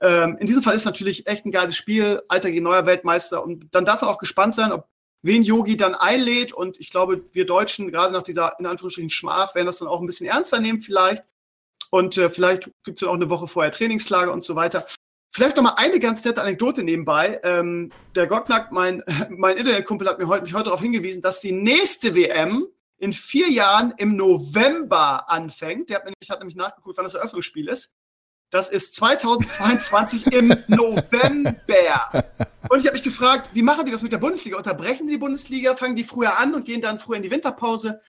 Ähm, in diesem Fall ist natürlich echt ein geiles Spiel, alter gegen neuer Weltmeister. Und dann darf man auch gespannt sein, ob wen Yogi dann einlädt. Und ich glaube, wir Deutschen, gerade nach dieser in Anführungsstrichen Schmach, werden das dann auch ein bisschen ernster nehmen vielleicht. Und äh, vielleicht gibt es dann auch eine Woche vorher Trainingslager und so weiter. Vielleicht noch mal eine ganz nette Anekdote nebenbei. Ähm, der Gottnack, mein, <laughs> mein Internetkumpel, hat mir heute, mich heute darauf hingewiesen, dass die nächste WM in vier Jahren im November anfängt. Der hat nämlich, hat nämlich nachgeguckt, wann das Eröffnungsspiel ist. Das ist 2022 <laughs> im November. Und ich habe mich gefragt, wie machen die das mit der Bundesliga? Unterbrechen die die Bundesliga, fangen die früher an und gehen dann früher in die Winterpause?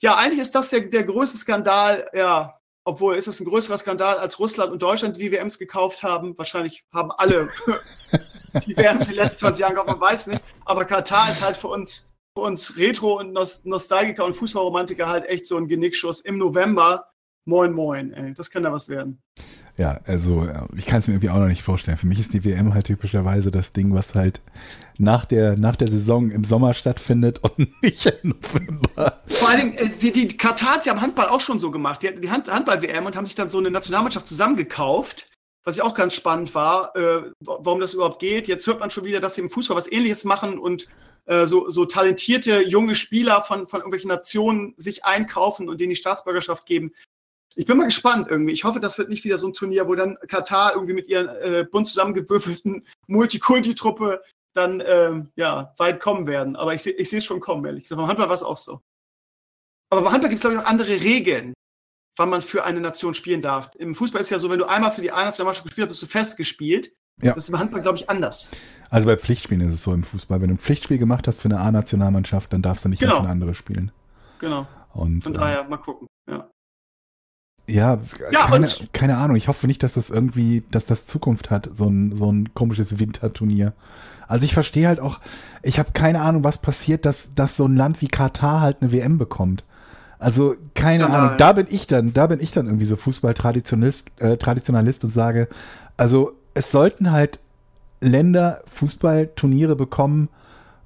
Ja, eigentlich ist das der, der größte Skandal, ja, obwohl ist es ein größerer Skandal als Russland und Deutschland, die die WMs gekauft haben. Wahrscheinlich haben alle <laughs> die WMs in den letzten 20 Jahren gekauft, man weiß nicht. Aber Katar ist halt für uns für uns Retro- und Nostalgiker und Fußballromantiker halt echt so ein Genickschuss im November. Moin, moin, ey. Das kann da was werden. Ja, also ich kann es mir irgendwie auch noch nicht vorstellen. Für mich ist die WM halt typischerweise das Ding, was halt nach der, nach der Saison im Sommer stattfindet und <laughs> nicht im November. Vor allen Dingen, äh, die, die Katar, die haben Handball auch schon so gemacht. Die hatten die Hand, Handball-WM und haben sich dann so eine Nationalmannschaft zusammengekauft was ich auch ganz spannend war, äh, warum das überhaupt geht. Jetzt hört man schon wieder, dass sie im Fußball was ähnliches machen und äh, so, so talentierte junge Spieler von, von irgendwelchen Nationen sich einkaufen und denen die Staatsbürgerschaft geben. Ich bin mal gespannt irgendwie. Ich hoffe, das wird nicht wieder so ein Turnier, wo dann Katar irgendwie mit ihren äh, bunt zusammengewürfelten <laughs> Multikulti-Truppe dann ähm, ja, weit kommen werden. Aber ich, ich sehe es schon kommen, ehrlich gesagt. Beim Handball war es auch so. Aber beim Handball gibt es, glaube ich, auch andere Regeln, wann man für eine Nation spielen darf. Im Fußball ist ja so, wenn du einmal für die eine Nationalmannschaft gespielt hast, bist du festgespielt. Ja. Das ist im Handball, glaube ich, anders. Also bei Pflichtspielen ist es so im Fußball. Wenn du ein Pflichtspiel gemacht hast für eine A-Nationalmannschaft, dann darfst du nicht genau. mehr für eine andere spielen. Genau. Und, Von daher, äh, mal gucken. Ja. Ja, ja keine, keine, Ahnung. Ich hoffe nicht, dass das irgendwie, dass das Zukunft hat, so ein, so ein komisches Winterturnier. Also ich verstehe halt auch, ich habe keine Ahnung, was passiert, dass, dass so ein Land wie Katar halt eine WM bekommt. Also keine Skandal. Ahnung. Da bin ich dann, da bin ich dann irgendwie so Fußball-Traditionalist äh, Traditionalist und sage, also es sollten halt Länder Fußballturniere bekommen,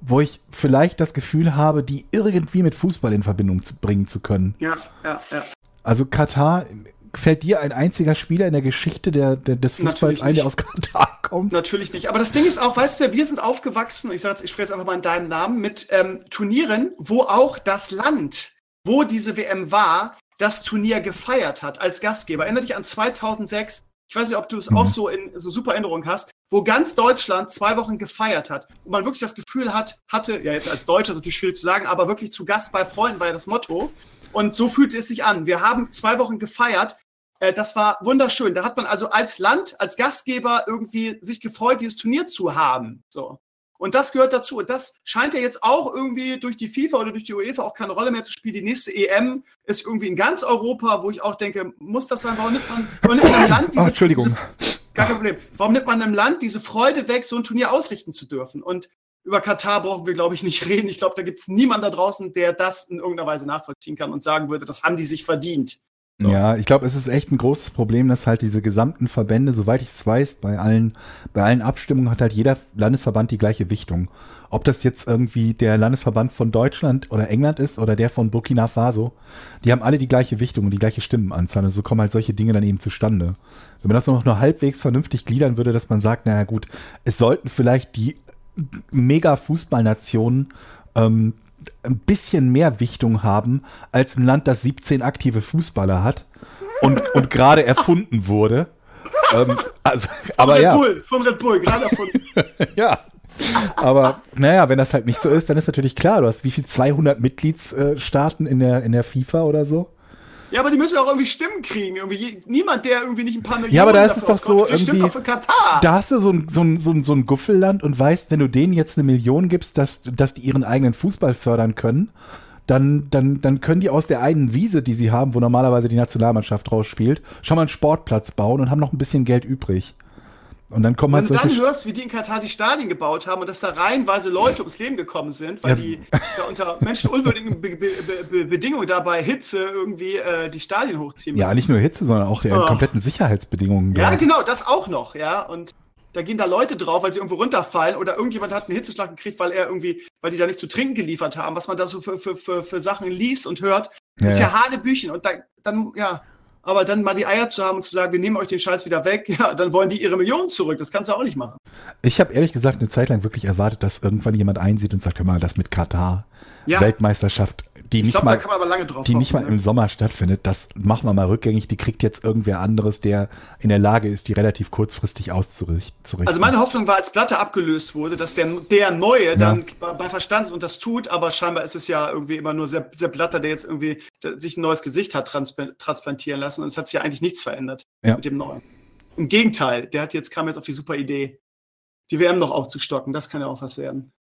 wo ich vielleicht das Gefühl habe, die irgendwie mit Fußball in Verbindung zu bringen zu können. Ja, ja, ja. Also Katar, fällt dir ein einziger Spieler in der Geschichte der, der des Fußballs ein, der aus Katar kommt? Natürlich nicht. Aber das Ding ist auch, weißt du, wir sind aufgewachsen, ich sage ich spreche jetzt einfach mal in deinem Namen, mit ähm, Turnieren, wo auch das Land, wo diese WM war, das Turnier gefeiert hat als Gastgeber. Erinnere dich an 2006, ich weiß nicht, ob du es mhm. auch so in so super Erinnerung hast, wo ganz Deutschland zwei Wochen gefeiert hat und man wirklich das Gefühl hat, hatte, ja jetzt als Deutscher ist natürlich schwierig zu sagen, aber wirklich zu Gast bei Freunden war ja das Motto. Und so fühlte es sich an. Wir haben zwei Wochen gefeiert. Äh, das war wunderschön. Da hat man also als Land, als Gastgeber irgendwie sich gefreut, dieses Turnier zu haben. So. Und das gehört dazu. Und das scheint ja jetzt auch irgendwie durch die FIFA oder durch die UEFA auch keine Rolle mehr zu spielen. Die nächste EM ist irgendwie in ganz Europa, wo ich auch denke, muss das sein? Warum nimmt man, warum nimmt man Land diese, oh, Entschuldigung. Diese, gar kein Problem. Warum nimmt man einem Land diese Freude weg, so ein Turnier ausrichten zu dürfen? Und über Katar brauchen wir, glaube ich, nicht reden. Ich glaube, da gibt es niemanden da draußen, der das in irgendeiner Weise nachvollziehen kann und sagen würde, das haben die sich verdient. Ja, ich glaube, es ist echt ein großes Problem, dass halt diese gesamten Verbände, soweit ich es weiß, bei allen, bei allen Abstimmungen hat halt jeder Landesverband die gleiche Wichtung. Ob das jetzt irgendwie der Landesverband von Deutschland oder England ist oder der von Burkina Faso, die haben alle die gleiche Wichtung und die gleiche Stimmenanzahl. Und so kommen halt solche Dinge dann eben zustande. Wenn man das noch nur halbwegs vernünftig gliedern würde, dass man sagt, naja gut, es sollten vielleicht die Mega-Fußballnationen ähm, ein bisschen mehr Wichtung haben als ein Land, das 17 aktive Fußballer hat und, und gerade erfunden wurde. <laughs> ähm, also, von aber Red ja. Bull, von Red Bull, gerade erfunden. <laughs> ja. Aber naja, wenn das halt nicht so ist, dann ist natürlich klar, du hast wie viel 200 Mitgliedsstaaten in der, in der FIFA oder so. Ja, aber die müssen auch irgendwie Stimmen kriegen. Irgendwie niemand, der irgendwie nicht ein paar Millionen Ja, aber da ist es doch so irgendwie. Da hast du so ein, so, ein, so, ein, so ein Guffelland und weißt, wenn du denen jetzt eine Million gibst, dass, dass die ihren eigenen Fußball fördern können, dann, dann, dann können die aus der einen Wiese, die sie haben, wo normalerweise die Nationalmannschaft draus spielt, schon mal einen Sportplatz bauen und haben noch ein bisschen Geld übrig. Und dann kommen halt Wenn du dann hörst, wie die in Katar die Stadien gebaut haben und dass da reihenweise Leute ums Leben gekommen sind, weil ja. die da unter menschenunwürdigen Be Be Be Bedingungen da bei Hitze irgendwie äh, die Stadien hochziehen müssen. Ja, nicht nur Hitze, sondern auch die oh. kompletten Sicherheitsbedingungen. Ja, genau, das auch noch, ja. Und da gehen da Leute drauf, weil sie irgendwo runterfallen oder irgendjemand hat einen Hitzeschlag gekriegt, weil er irgendwie, weil die da nicht zu trinken geliefert haben, was man da so für, für, für, für Sachen liest und hört. Das ja, ist ja, ja Hanebüchen. Und da, dann, ja, aber dann mal die Eier zu haben und zu sagen, wir nehmen euch den Scheiß wieder weg, ja, dann wollen die ihre Millionen zurück. Das kannst du auch nicht machen. Ich habe ehrlich gesagt eine Zeit lang wirklich erwartet, dass irgendwann jemand einsieht und sagt, hör mal, das mit Katar, ja. Weltmeisterschaft, die nicht glaub, mal, die nicht mal ne? im Sommer stattfindet, das machen wir mal rückgängig. Die kriegt jetzt irgendwer anderes, der in der Lage ist, die relativ kurzfristig auszurichten. Also meine Hoffnung war, als Platte abgelöst wurde, dass der, der Neue ja. dann bei Verstand ist und das tut, aber scheinbar ist es ja irgendwie immer nur sehr, sehr Blatter, der jetzt irgendwie sich ein neues Gesicht hat transplantieren lassen und es hat sich ja eigentlich nichts verändert ja. mit dem Neuen. Im Gegenteil, der hat jetzt, kam jetzt auf die super Idee, die WM noch aufzustocken. Das kann ja auch was werden.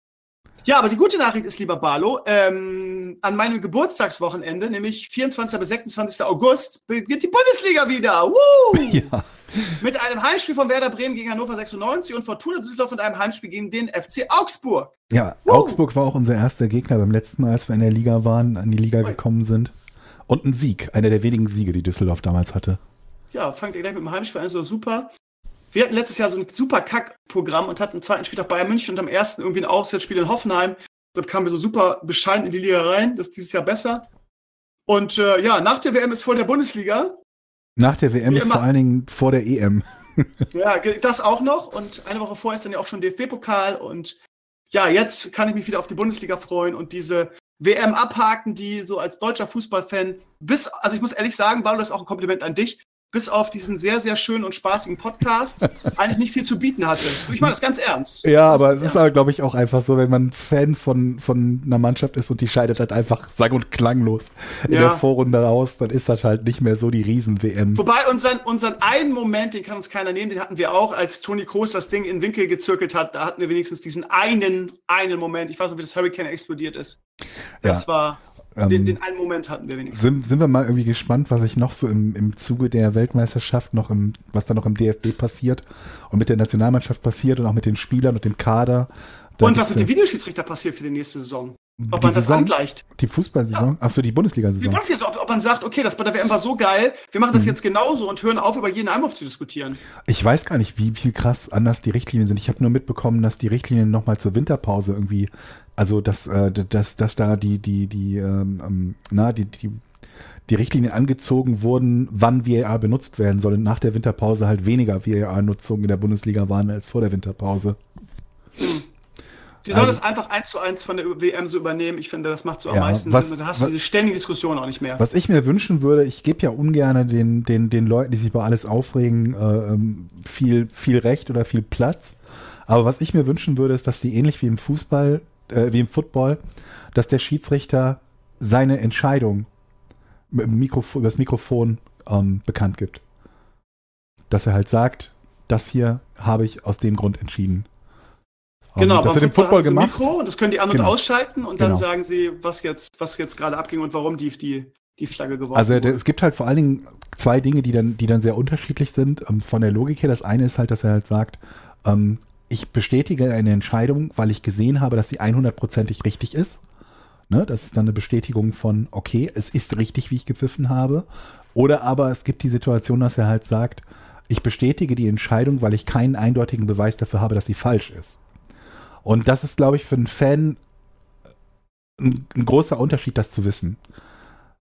Ja, aber die gute Nachricht ist, lieber Barlo, ähm, an meinem Geburtstagswochenende, nämlich 24. bis 26. August, beginnt die Bundesliga wieder. Woo! <laughs> Ja. Mit einem Heimspiel von Werder Bremen gegen Hannover 96 und Fortuna Düsseldorf und einem Heimspiel gegen den FC Augsburg. Ja, Woo! Augsburg war auch unser erster Gegner beim letzten Mal, als wir in der Liga waren, an die Liga gekommen sind. Und ein Sieg, einer der wenigen Siege, die Düsseldorf damals hatte. Ja, fangt ihr gleich mit dem Heimspiel an, ist so super. Wir hatten letztes Jahr so ein super Kack-Programm und hatten am zweiten Spieltag Bayern München und am ersten irgendwie ein Auswärtsspiel in Hoffenheim. Dort kamen wir so super bescheiden in die Liga rein. Das ist dieses Jahr besser. Und äh, ja, nach der WM ist vor der Bundesliga. Nach der WM ist vor allen Dingen vor der EM. <laughs> ja, das auch noch. Und eine Woche vorher ist dann ja auch schon DFB-Pokal. Und ja, jetzt kann ich mich wieder auf die Bundesliga freuen und diese WM abhaken, die so als deutscher Fußballfan bis, also ich muss ehrlich sagen, Ballo, das ist auch ein Kompliment an dich, bis auf diesen sehr, sehr schönen und spaßigen Podcast <laughs> eigentlich nicht viel zu bieten hatte. Ich meine das ganz ernst. Ja, aber es ist aber, glaube ich, auch einfach so, wenn man Fan von, von einer Mannschaft ist und die scheidet halt einfach sang- und klanglos in Ja. der Vorrunde raus, dann ist das halt nicht mehr so die Riesen-WM. Wobei unseren, unseren einen Moment, den kann uns keiner nehmen, den hatten wir auch, als Toni Kroos das Ding in den Winkel gezirkelt hat, da hatten wir wenigstens diesen einen, einen Moment. Ich weiß noch, wie das Hurricane explodiert ist. Das Ja. war, Ähm, den, den einen Moment hatten wir wenigstens. Sind, sind wir mal irgendwie gespannt, was sich noch so im, im Zuge der Weltmeisterschaft noch im, was da noch im DFB passiert und mit der Nationalmannschaft passiert und auch mit den Spielern und dem Kader. Da Und was mit dem ja Videoschiedsrichter passiert für die nächste Saison? Ob die man das Saison, angleicht. Die Fußballsaison? Ach so, die Bundesliga-Saison. ihr so? Ob, ob man sagt, okay, das bei der WM war so geil, wir machen das Mhm. jetzt genauso und hören auf, über jeden Einwurf zu diskutieren. Ich weiß gar nicht, wie viel krass anders die Richtlinien sind. Ich habe nur mitbekommen, dass die Richtlinien nochmal zur Winterpause irgendwie, also dass, äh, dass, dass da die, die, die, ähm, ähm, na, die, die, die Richtlinien angezogen wurden, wann VAR benutzt werden soll und nach der Winterpause halt weniger VAR-Nutzung in der Bundesliga waren als vor der Winterpause. Die sollen Also- das einfach eins zu eins von der WM so übernehmen. Ich finde, das macht so am Ja, meisten was- Sinn. Und dann hast was- du diese ständige Diskussion auch nicht mehr. Was ich mir wünschen würde, ich gebe ja ungern den, den, den Leuten, die sich über alles aufregen, äh, ähm, viel, viel Recht oder viel Platz. Aber was ich mir wünschen würde, ist, dass die ähnlich wie im Fußball, äh, wie im Football, dass der Schiedsrichter seine Entscheidung mit dem Mikrofon, über das Mikrofon ähm, bekannt gibt. Dass er halt sagt, das hier habe ich aus dem Grund entschieden. Genau, das wird im Football gemacht. Mikro und das können die an- und Genau. ausschalten und dann Genau. sagen sie, was jetzt, was jetzt gerade abging und warum die, die, die Flagge geworfen Also wurde. es gibt halt vor allen Dingen zwei Dinge, die dann, die dann sehr unterschiedlich sind. Ähm, von der Logik her, das eine ist halt, dass er halt sagt, ähm, ich bestätige eine Entscheidung, weil ich gesehen habe, dass sie 100%ig richtig ist. Ne? Das ist dann eine Bestätigung von, okay, es ist richtig, wie ich gepfiffen habe. Oder aber es gibt die Situation, dass er halt sagt, ich bestätige die Entscheidung, weil ich keinen eindeutigen Beweis dafür habe, dass sie falsch ist. Und das ist, glaube ich, für einen Fan ein, ein großer Unterschied, das zu wissen.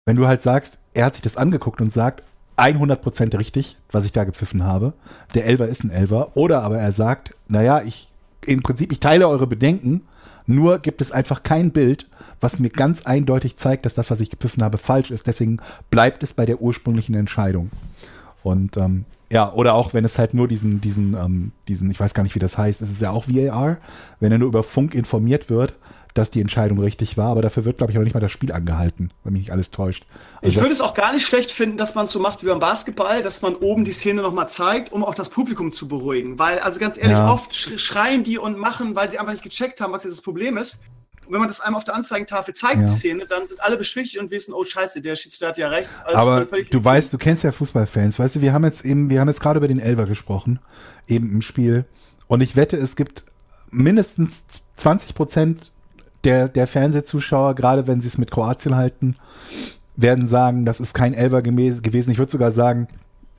Wenn du halt sagst, er hat sich das angeguckt und sagt, 100% richtig, was ich da gepfiffen habe, der Elver ist ein Elver, oder aber er sagt, naja, ich, im Prinzip, ich teile eure Bedenken, nur gibt es einfach kein Bild, was mir ganz eindeutig zeigt, dass das, was ich gepfiffen habe, falsch ist. Deswegen bleibt es bei der ursprünglichen Entscheidung. Und ähm, ja, oder auch wenn es halt nur diesen, diesen, ähm, diesen, ich weiß gar nicht, wie das heißt, es ist ja auch VAR, wenn er nur über Funk informiert wird, dass die Entscheidung richtig war, aber dafür wird, glaube ich, auch nicht mal das Spiel angehalten, wenn mich nicht alles täuscht. Also Ich würde es auch gar nicht schlecht finden, dass man es so macht wie beim Basketball, dass man oben die Szene nochmal zeigt, um auch das Publikum zu beruhigen. Weil, also ganz ehrlich, Ja. oft sch- schreien die und machen, weil sie einfach nicht gecheckt haben, was jetzt das Problem ist. Und wenn man das einmal auf der Anzeigentafel zeigt, Ja. die Szene, dann sind alle beschwichtigt und wissen, oh scheiße, der Schiedsrichter hat ja rechts. Aber du weißt, du kennst ja Fußballfans, weißt du, wir haben jetzt eben, wir haben jetzt gerade über den Elver gesprochen, eben im Spiel. Und ich wette, es gibt mindestens 20 Prozent der, der Fernsehzuschauer, gerade wenn sie es mit Kroatien halten, werden sagen, das ist kein gemäß- gewesen. Ich würde sogar sagen,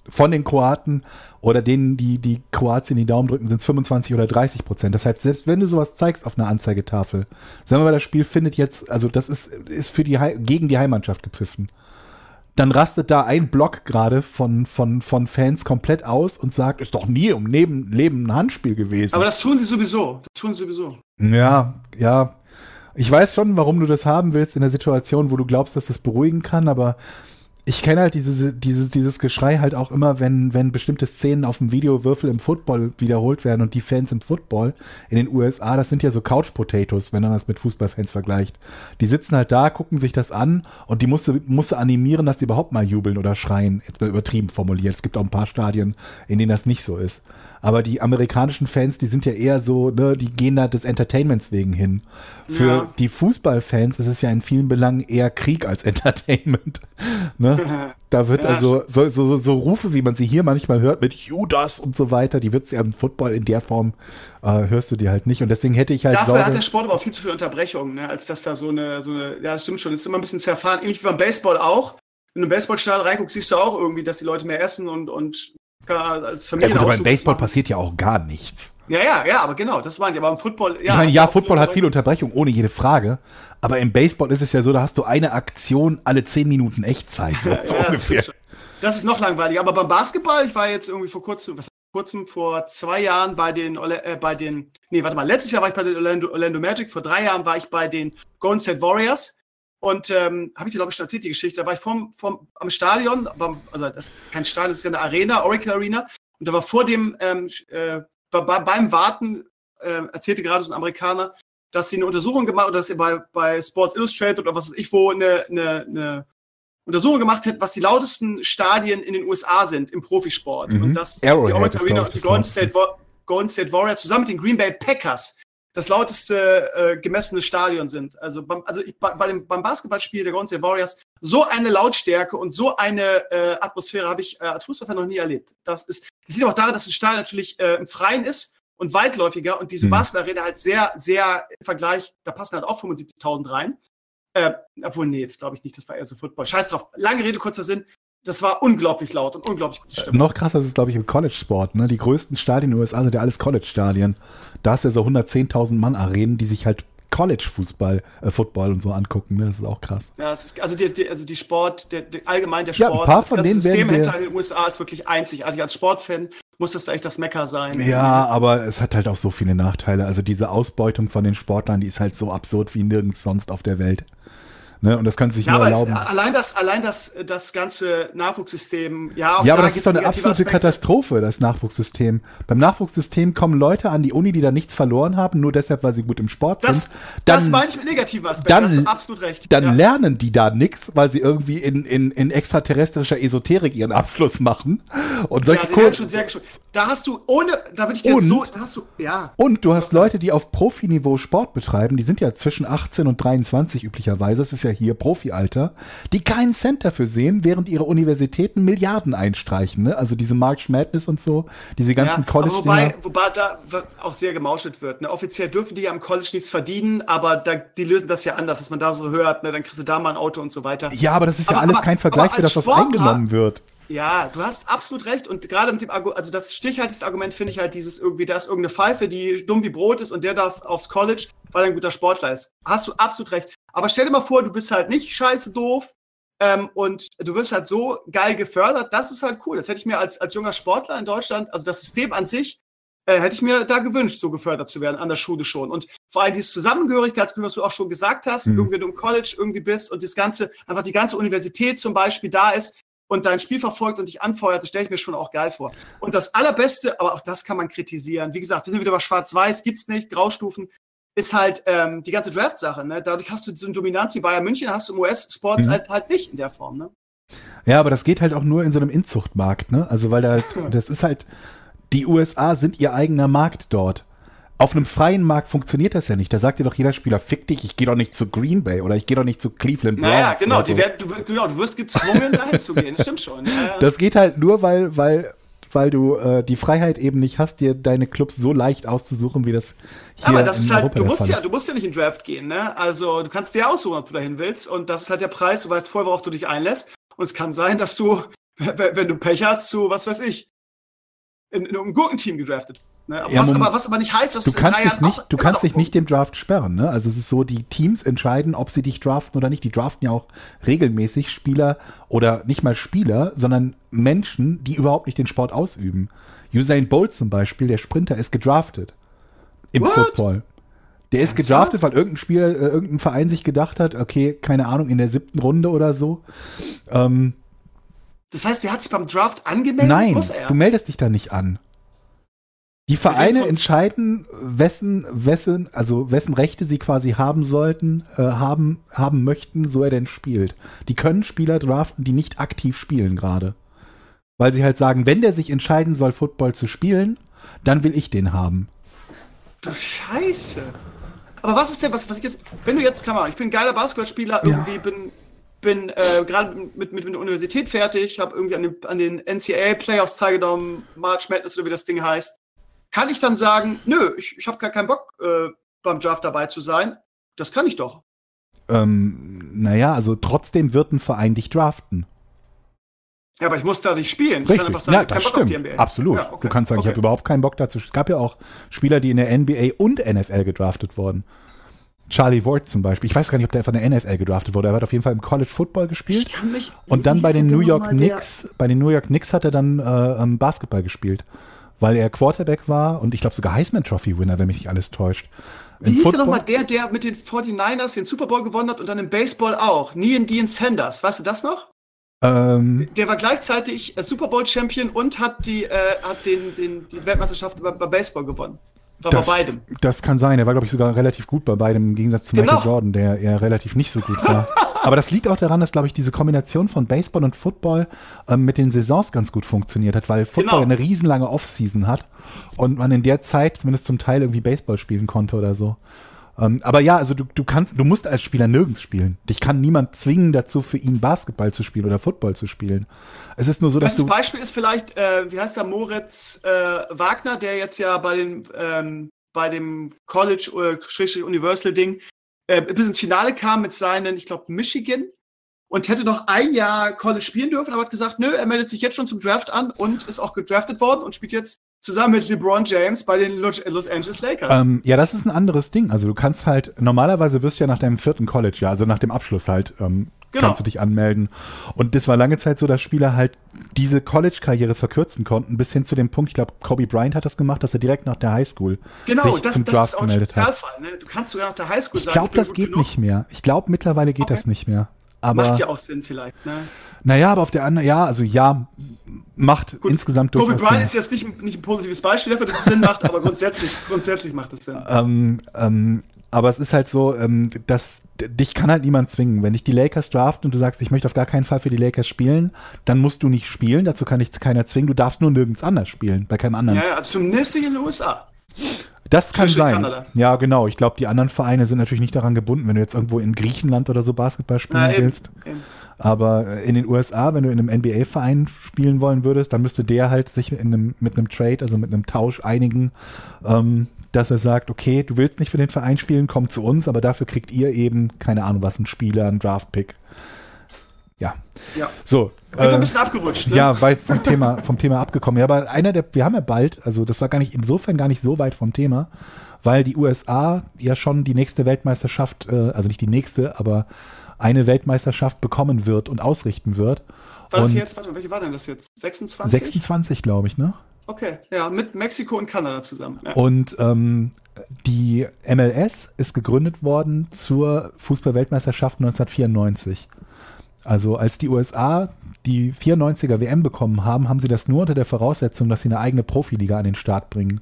von den Kroaten oder denen, die die Kroatien die Daumen drücken, sind es 25 oder 30 Prozent. Deshalb, selbst wenn du sowas zeigst auf einer Anzeigetafel, sagen wir mal, das Spiel findet jetzt, also das ist, ist für die, gegen die Heimmannschaft gepfiffen dann rastet da ein Block gerade von, von, von Fans komplett aus und sagt, ist doch nie im Leben, Leben ein Handspiel gewesen. Aber das tun sie sowieso. Das tun sie sowieso. ja, ja. Ich weiß schon, warum du das haben willst in der Situation, wo du glaubst, dass das beruhigen kann, aber ich kenne halt diese, dieses, dieses Geschrei halt auch immer, wenn, wenn bestimmte Szenen auf dem Videowürfel im Football wiederholt werden und die Fans im Football in den USA, das sind ja so Couch Potatoes, wenn man das mit Fußballfans vergleicht. Die sitzen halt da, gucken sich das an und die musste, musste animieren, dass die überhaupt mal jubeln oder schreien. Jetzt mal übertrieben formuliert. Es gibt auch ein paar Stadien, in denen das nicht so ist. Aber die amerikanischen Fans, die sind ja eher so, ne, die gehen da des Entertainments wegen hin. Für Ja. die Fußballfans ist es ja in vielen Belangen eher Krieg als Entertainment. <laughs> Ne? <laughs> Da wird Ja, also so, so, so, Rufe, wie man sie hier manchmal hört, mit Judas und so weiter, die wird es ja im Football in der Form, äh, hörst du die halt nicht. Und deswegen hätte ich halt Dafür Sorge, hat der Sport aber auch viel zu viel Unterbrechungen, ne? als dass da so eine, so eine, ja, das stimmt schon, das ist immer ein bisschen zerfahren, ähnlich wie beim Baseball auch. Wenn du im Baseballstadion reinguckst, siehst du auch irgendwie, dass die Leute mehr essen und, und als ja, Familien gut, beim Baseball passiert ja auch gar nichts. Ja, ja, ja, aber genau, das waren die. Aber im Football, ja. ich meine, ja, Football hat viele Unterbrechungen. Ohne jede Frage. Aber im Baseball ist es ja so, da hast du eine Aktion alle zehn Minuten Echtzeit, so, <laughs> so Ja, das ungefähr. stimmt schon. Das ist noch langweiliger. Aber beim Basketball, ich war jetzt irgendwie vor kurzem, was kurzem vor zwei Jahren bei den, äh, bei den, nee, warte mal, letztes Jahr war ich bei den Orlando, Orlando Magic, vor drei Jahren war ich bei den Golden State Warriors. Und ähm, habe ich dir, glaube ich, schon erzählt, die Geschichte. Da war ich vom, vom, am Stadion, also das ist kein Stadion, das ist ja eine Arena, Oracle Arena. Und da war vor dem, ähm, äh, bei, beim Warten, äh, erzählte gerade so ein Amerikaner, dass sie eine Untersuchung gemacht oder dass sie bei, bei Sports Illustrated oder was weiß ich wo eine, eine, eine Untersuchung gemacht hätten, was die lautesten Stadien in den USA sind im Profisport. Mhm. Und das Arrowhead die Oracle Arena und die Golden State, Golden State Warriors zusammen mit den Green Bay Packers das lauteste äh, gemessene Stadion sind. Also, beim, also ich, bei, bei dem, beim Basketballspiel der Golden State Warriors so eine Lautstärke und so eine äh, Atmosphäre habe ich äh, als Fußballfan noch nie erlebt. Das ist, das sieht auch daran, dass das Stadion natürlich äh, im Freien ist und weitläufiger und diese mhm. Basketballarena halt sehr, sehr im Vergleich, da passen halt auch 75.000 rein. Äh, obwohl, nee, jetzt glaube ich nicht, das war eher so Football. Scheiß drauf. Lange Rede, kurzer Sinn. Das war unglaublich laut und unglaublich gut gestimmt. Noch krasser ist es, glaube ich, im College-Sport. Ne? Die größten Stadien in den USA sind ja alles College-Stadien. Da ist ja so 110.000 Mann-Arenen, die sich halt College-Fußball, äh, Football und so angucken. Ne? Das ist auch krass. Ja, ist, also, die, die, also die Sport, der, der, allgemein der Sport, ja, ein paar von das denen System hinter in den USA ist wirklich einzigartig. Als Sportfan muss das da echt das Mecker sein. Ja, aber es hat halt auch so viele Nachteile. Also diese Ausbeutung von den Sportlern, die ist halt so absurd wie nirgends sonst auf der Welt. Ne? Und das kann sich ja, nur erlauben. Es, allein das, allein das, das ganze Nachwuchssystem, ja. Ja, aber da das ist doch eine absolute Aspekte. Katastrophe, das Nachwuchssystem. Beim Nachwuchssystem kommen Leute an die Uni, die da nichts verloren haben, nur deshalb, weil sie gut im Sport das, sind. Dann, das meine ich mit negativen Aspekten, dann, hast du absolut recht. Dann ja. lernen die da nichts, weil sie irgendwie in, in, in extraterrestrischer Esoterik ihren Abschluss machen. Und solche ja, schon sehr Da hast du ohne, da würde ich dir und, so, hast du, ja. Und du hast Leute, die auf Profiniveau Sport betreiben, die sind ja zwischen 18 und 23 üblicherweise. Das ist ja hier Profi-Alter, die keinen Cent dafür sehen, während ihre Universitäten Milliarden einstreichen. Ne? Also diese March Madness und so, diese ganzen ja, college wobei, wobei da auch sehr gemauschelt wird. Ne? Offiziell dürfen die ja am College nichts verdienen, aber da, die lösen das ja anders, was man da so hört. Ne? Dann kriegst du da mal ein Auto und so weiter. Ja, aber das ist ja alles aber, kein Vergleich für das, was Sportler, eingenommen wird. Ja, du hast absolut recht. Und gerade mit dem Argument, also das stichhaltigste Argument finde ich halt dieses irgendwie, da ist irgendeine Pfeife, die dumm wie Brot ist und der darf aufs College, weil er ein guter Sportler ist. Hast du absolut recht. Aber stell dir mal vor, du bist halt nicht scheiße doof ähm, und du wirst halt so geil gefördert. Das ist halt cool. Das hätte ich mir als, als junger Sportler in Deutschland, also das System an sich, äh, hätte ich mir da gewünscht, so gefördert zu werden, an der Schule schon. Und vor allem dieses Zusammengehörigkeitsgefühl, was du auch schon gesagt hast, mhm. irgendwie du im College irgendwie bist und das ganze, einfach die ganze Universität zum Beispiel da ist, und dein Spiel verfolgt und dich anfeuert, das stelle ich mir schon auch geil vor. Und das Allerbeste, aber auch das kann man kritisieren. Wie gesagt, wir sind wieder bei Schwarz-Weiß, gibt's nicht, Graustufen, ist halt ähm, die ganze Draft-Sache. Ne? Dadurch hast du so eine Dominanz wie Bayern München, hast du im US-Sports mhm. halt, halt nicht in der Form. Ne? Ja, aber das geht halt auch nur in so einem Inzuchtmarkt, ne? Also weil da halt, das ist halt, die USA sind ihr eigener Markt dort. Auf einem freien Markt funktioniert das ja nicht. Da sagt dir doch jeder Spieler, fick dich, ich gehe doch nicht zu Green Bay oder ich gehe doch nicht zu Cleveland Browns. Naja, genau, so. werden, du, genau, du wirst gezwungen, dahin zu gehen. <laughs> Stimmt schon. Ja, Das geht halt nur, weil, weil, weil du äh, die Freiheit eben nicht hast, dir deine Clubs so leicht auszusuchen, wie das hier Aber das ist halt, du musst ja, du musst ja nicht in Draft gehen, ne? Also du kannst dir aussuchen, ob du dahin willst. Und das ist halt der Preis, du weißt vorher, worauf du dich einlässt. Und es kann sein, dass du, <laughs> wenn du Pech hast, zu, was weiß ich, in, in einem Gurkenteam gedraftet Ne? Ja, was, aber, was aber nicht heißt, dass du kannst dich nicht, du kannst dich nicht dem Draft sperren. Ne? Also es ist so, die Teams entscheiden, ob sie dich draften oder nicht. Die draften ja auch regelmäßig Spieler oder nicht mal Spieler, sondern Menschen, die überhaupt nicht den Sport ausüben. Usain Bolt zum Beispiel, der Sprinter, ist gedraftet im What? Football. Der ist gedraftet, weil irgendein Spieler, äh, irgendein Verein sich gedacht hat, okay, keine Ahnung, in der siebten Runde oder so. Ähm, das heißt, der hat sich beim Draft angemeldet? Nein, du meldest dich da nicht an. Die Vereine entscheiden, wessen, wessen, also wessen Rechte sie quasi haben sollten, äh, haben, haben möchten, so er denn spielt. Die können Spieler draften, die nicht aktiv spielen gerade. Weil sie halt sagen, wenn der sich entscheiden soll, Football zu spielen, dann will ich den haben. Du Scheiße. Aber was ist denn, was, was ich jetzt, wenn du jetzt, kann man, ich bin ein geiler Basketballspieler, irgendwie ja. bin, bin äh, gerade mit, mit, mit der Universität fertig, habe irgendwie an den, an den NCAA Playoffs teilgenommen, March Madness oder wie das Ding heißt kann ich dann sagen, nö, ich, ich habe gar keinen Bock, äh, beim Draft dabei zu sein. Das kann ich doch. Ähm, naja, also trotzdem wird ein Verein dich draften. Ja, aber ich muss da nicht spielen. Richtig. Ich kann einfach sagen, ja, das stimmt. Absolut. Ja, okay. Du kannst sagen, okay. ich habe überhaupt keinen Bock dazu. Es gab ja auch Spieler, die in der NBA und NFL gedraftet wurden. Charlie Ward zum Beispiel. Ich weiß gar nicht, ob der von der NFL gedraftet wurde. Er hat auf jeden Fall im College Football gespielt. Ich kann mich, und dann bei den New York Knicks, bei den New York Knicks hat er dann äh, Basketball gespielt weil er Quarterback war und ich glaube sogar Heisman Trophy Winner, wenn mich nicht alles täuscht. Wie hieß der nochmal der, der mit den 49ers den Super Bowl gewonnen hat und dann im Baseball auch? Nean Dean Sanders, weißt du das noch? Ähm, der war gleichzeitig Super Bowl Champion und hat die, äh, hat den, den, die Weltmeisterschaft bei, bei Baseball gewonnen. War das, bei beidem. Das kann sein. Er war, glaube ich, sogar relativ gut bei beidem, im Gegensatz zu genau. Michael Jordan, der eher relativ nicht so gut war. <laughs> Aber das liegt auch daran, dass, glaube ich, diese Kombination von Baseball und Football ähm, mit den Saisons ganz gut funktioniert hat, weil Football genau. eine riesenlange Offseason hat und man in der Zeit zumindest zum Teil irgendwie Baseball spielen konnte oder so. Ähm, aber ja, also du, du kannst, du musst als Spieler nirgends spielen. Dich kann niemand zwingen dazu, für ihn Basketball zu spielen oder Football zu spielen. Es ist nur so, dass Bestes du. Beispiel ist vielleicht, äh, wie heißt der Moritz äh, Wagner, der jetzt ja bei den ähm, bei dem College äh, Universal Ding äh, bis ins Finale kam mit seinen, ich glaube, Michigan und hätte noch ein Jahr College spielen dürfen, aber hat gesagt, nö, er meldet sich jetzt schon zum Draft an und ist auch gedraftet worden und spielt jetzt zusammen mit LeBron James bei den Los Angeles Lakers. Ähm, ja, das ist ein anderes Ding. Also du kannst halt, normalerweise wirst du ja nach deinem vierten College, ja, also nach dem Abschluss halt, ähm, genau. kannst du dich anmelden. Und das war lange Zeit so, dass Spieler halt diese College-Karriere verkürzen konnten, bis hin zu dem Punkt, ich glaube, Kobe Bryant hat das gemacht, dass er direkt nach der Highschool genau, sich das, zum das Draft gemeldet hat. Ne? Du kannst sogar nach der Highschool Ich glaube, das geht genug. nicht mehr. Ich glaube, mittlerweile geht okay. das nicht mehr. Aber, Macht ja auch Sinn vielleicht, ne? Naja, aber auf der anderen, ja, also ja, macht Gut, insgesamt durchaus Kobe Bryant ist jetzt nicht, nicht ein positives Beispiel dafür, dass es Sinn macht, aber grundsätzlich, <laughs> grundsätzlich macht es Sinn. Ähm, ähm, aber es ist halt so, ähm, dass dich kann halt niemand zwingen. Wenn dich die Lakers draften und du sagst, ich möchte auf gar keinen Fall für die Lakers spielen, dann musst du nicht spielen. Dazu kann dich keiner zwingen. Du darfst nur nirgends anders spielen, bei keinem anderen. Ja, also zumindest in den USA. Das kann sein. Kanada. Ja, genau. Ich glaube, die anderen Vereine sind natürlich nicht daran gebunden, wenn du jetzt irgendwo in Griechenland oder so Basketball spielen Na, willst. Eben. Aber äh, in den USA, wenn du in einem NBA-Verein spielen wollen würdest, dann müsste der halt sich einem, mit einem Trade, also mit einem Tausch einigen, ähm, dass er sagt, okay, du willst nicht für den Verein spielen, komm zu uns, aber dafür kriegt ihr eben, keine Ahnung was, einen Spieler, einen Draft-Pick. Ja. ja. So. Äh, ein bisschen abgerutscht, ne? Ja, weit vom Thema, vom Thema abgekommen. Ja, aber einer der, wir haben ja bald, also das war gar nicht, insofern gar nicht so weit vom Thema, weil die USA ja schon die nächste Weltmeisterschaft, äh, also nicht die nächste, aber eine Weltmeisterschaft bekommen wird und ausrichten wird. War das jetzt, warte, welche war denn das jetzt? 26? 26, glaube ich, ne? Okay, ja, mit Mexiko und Kanada zusammen. Ja. Und ähm, die MLS ist gegründet worden zur Fußballweltmeisterschaft 1994. Also als die USA die 94er WM bekommen haben, haben sie das nur unter der Voraussetzung, dass sie eine eigene Profiliga an den Start bringen.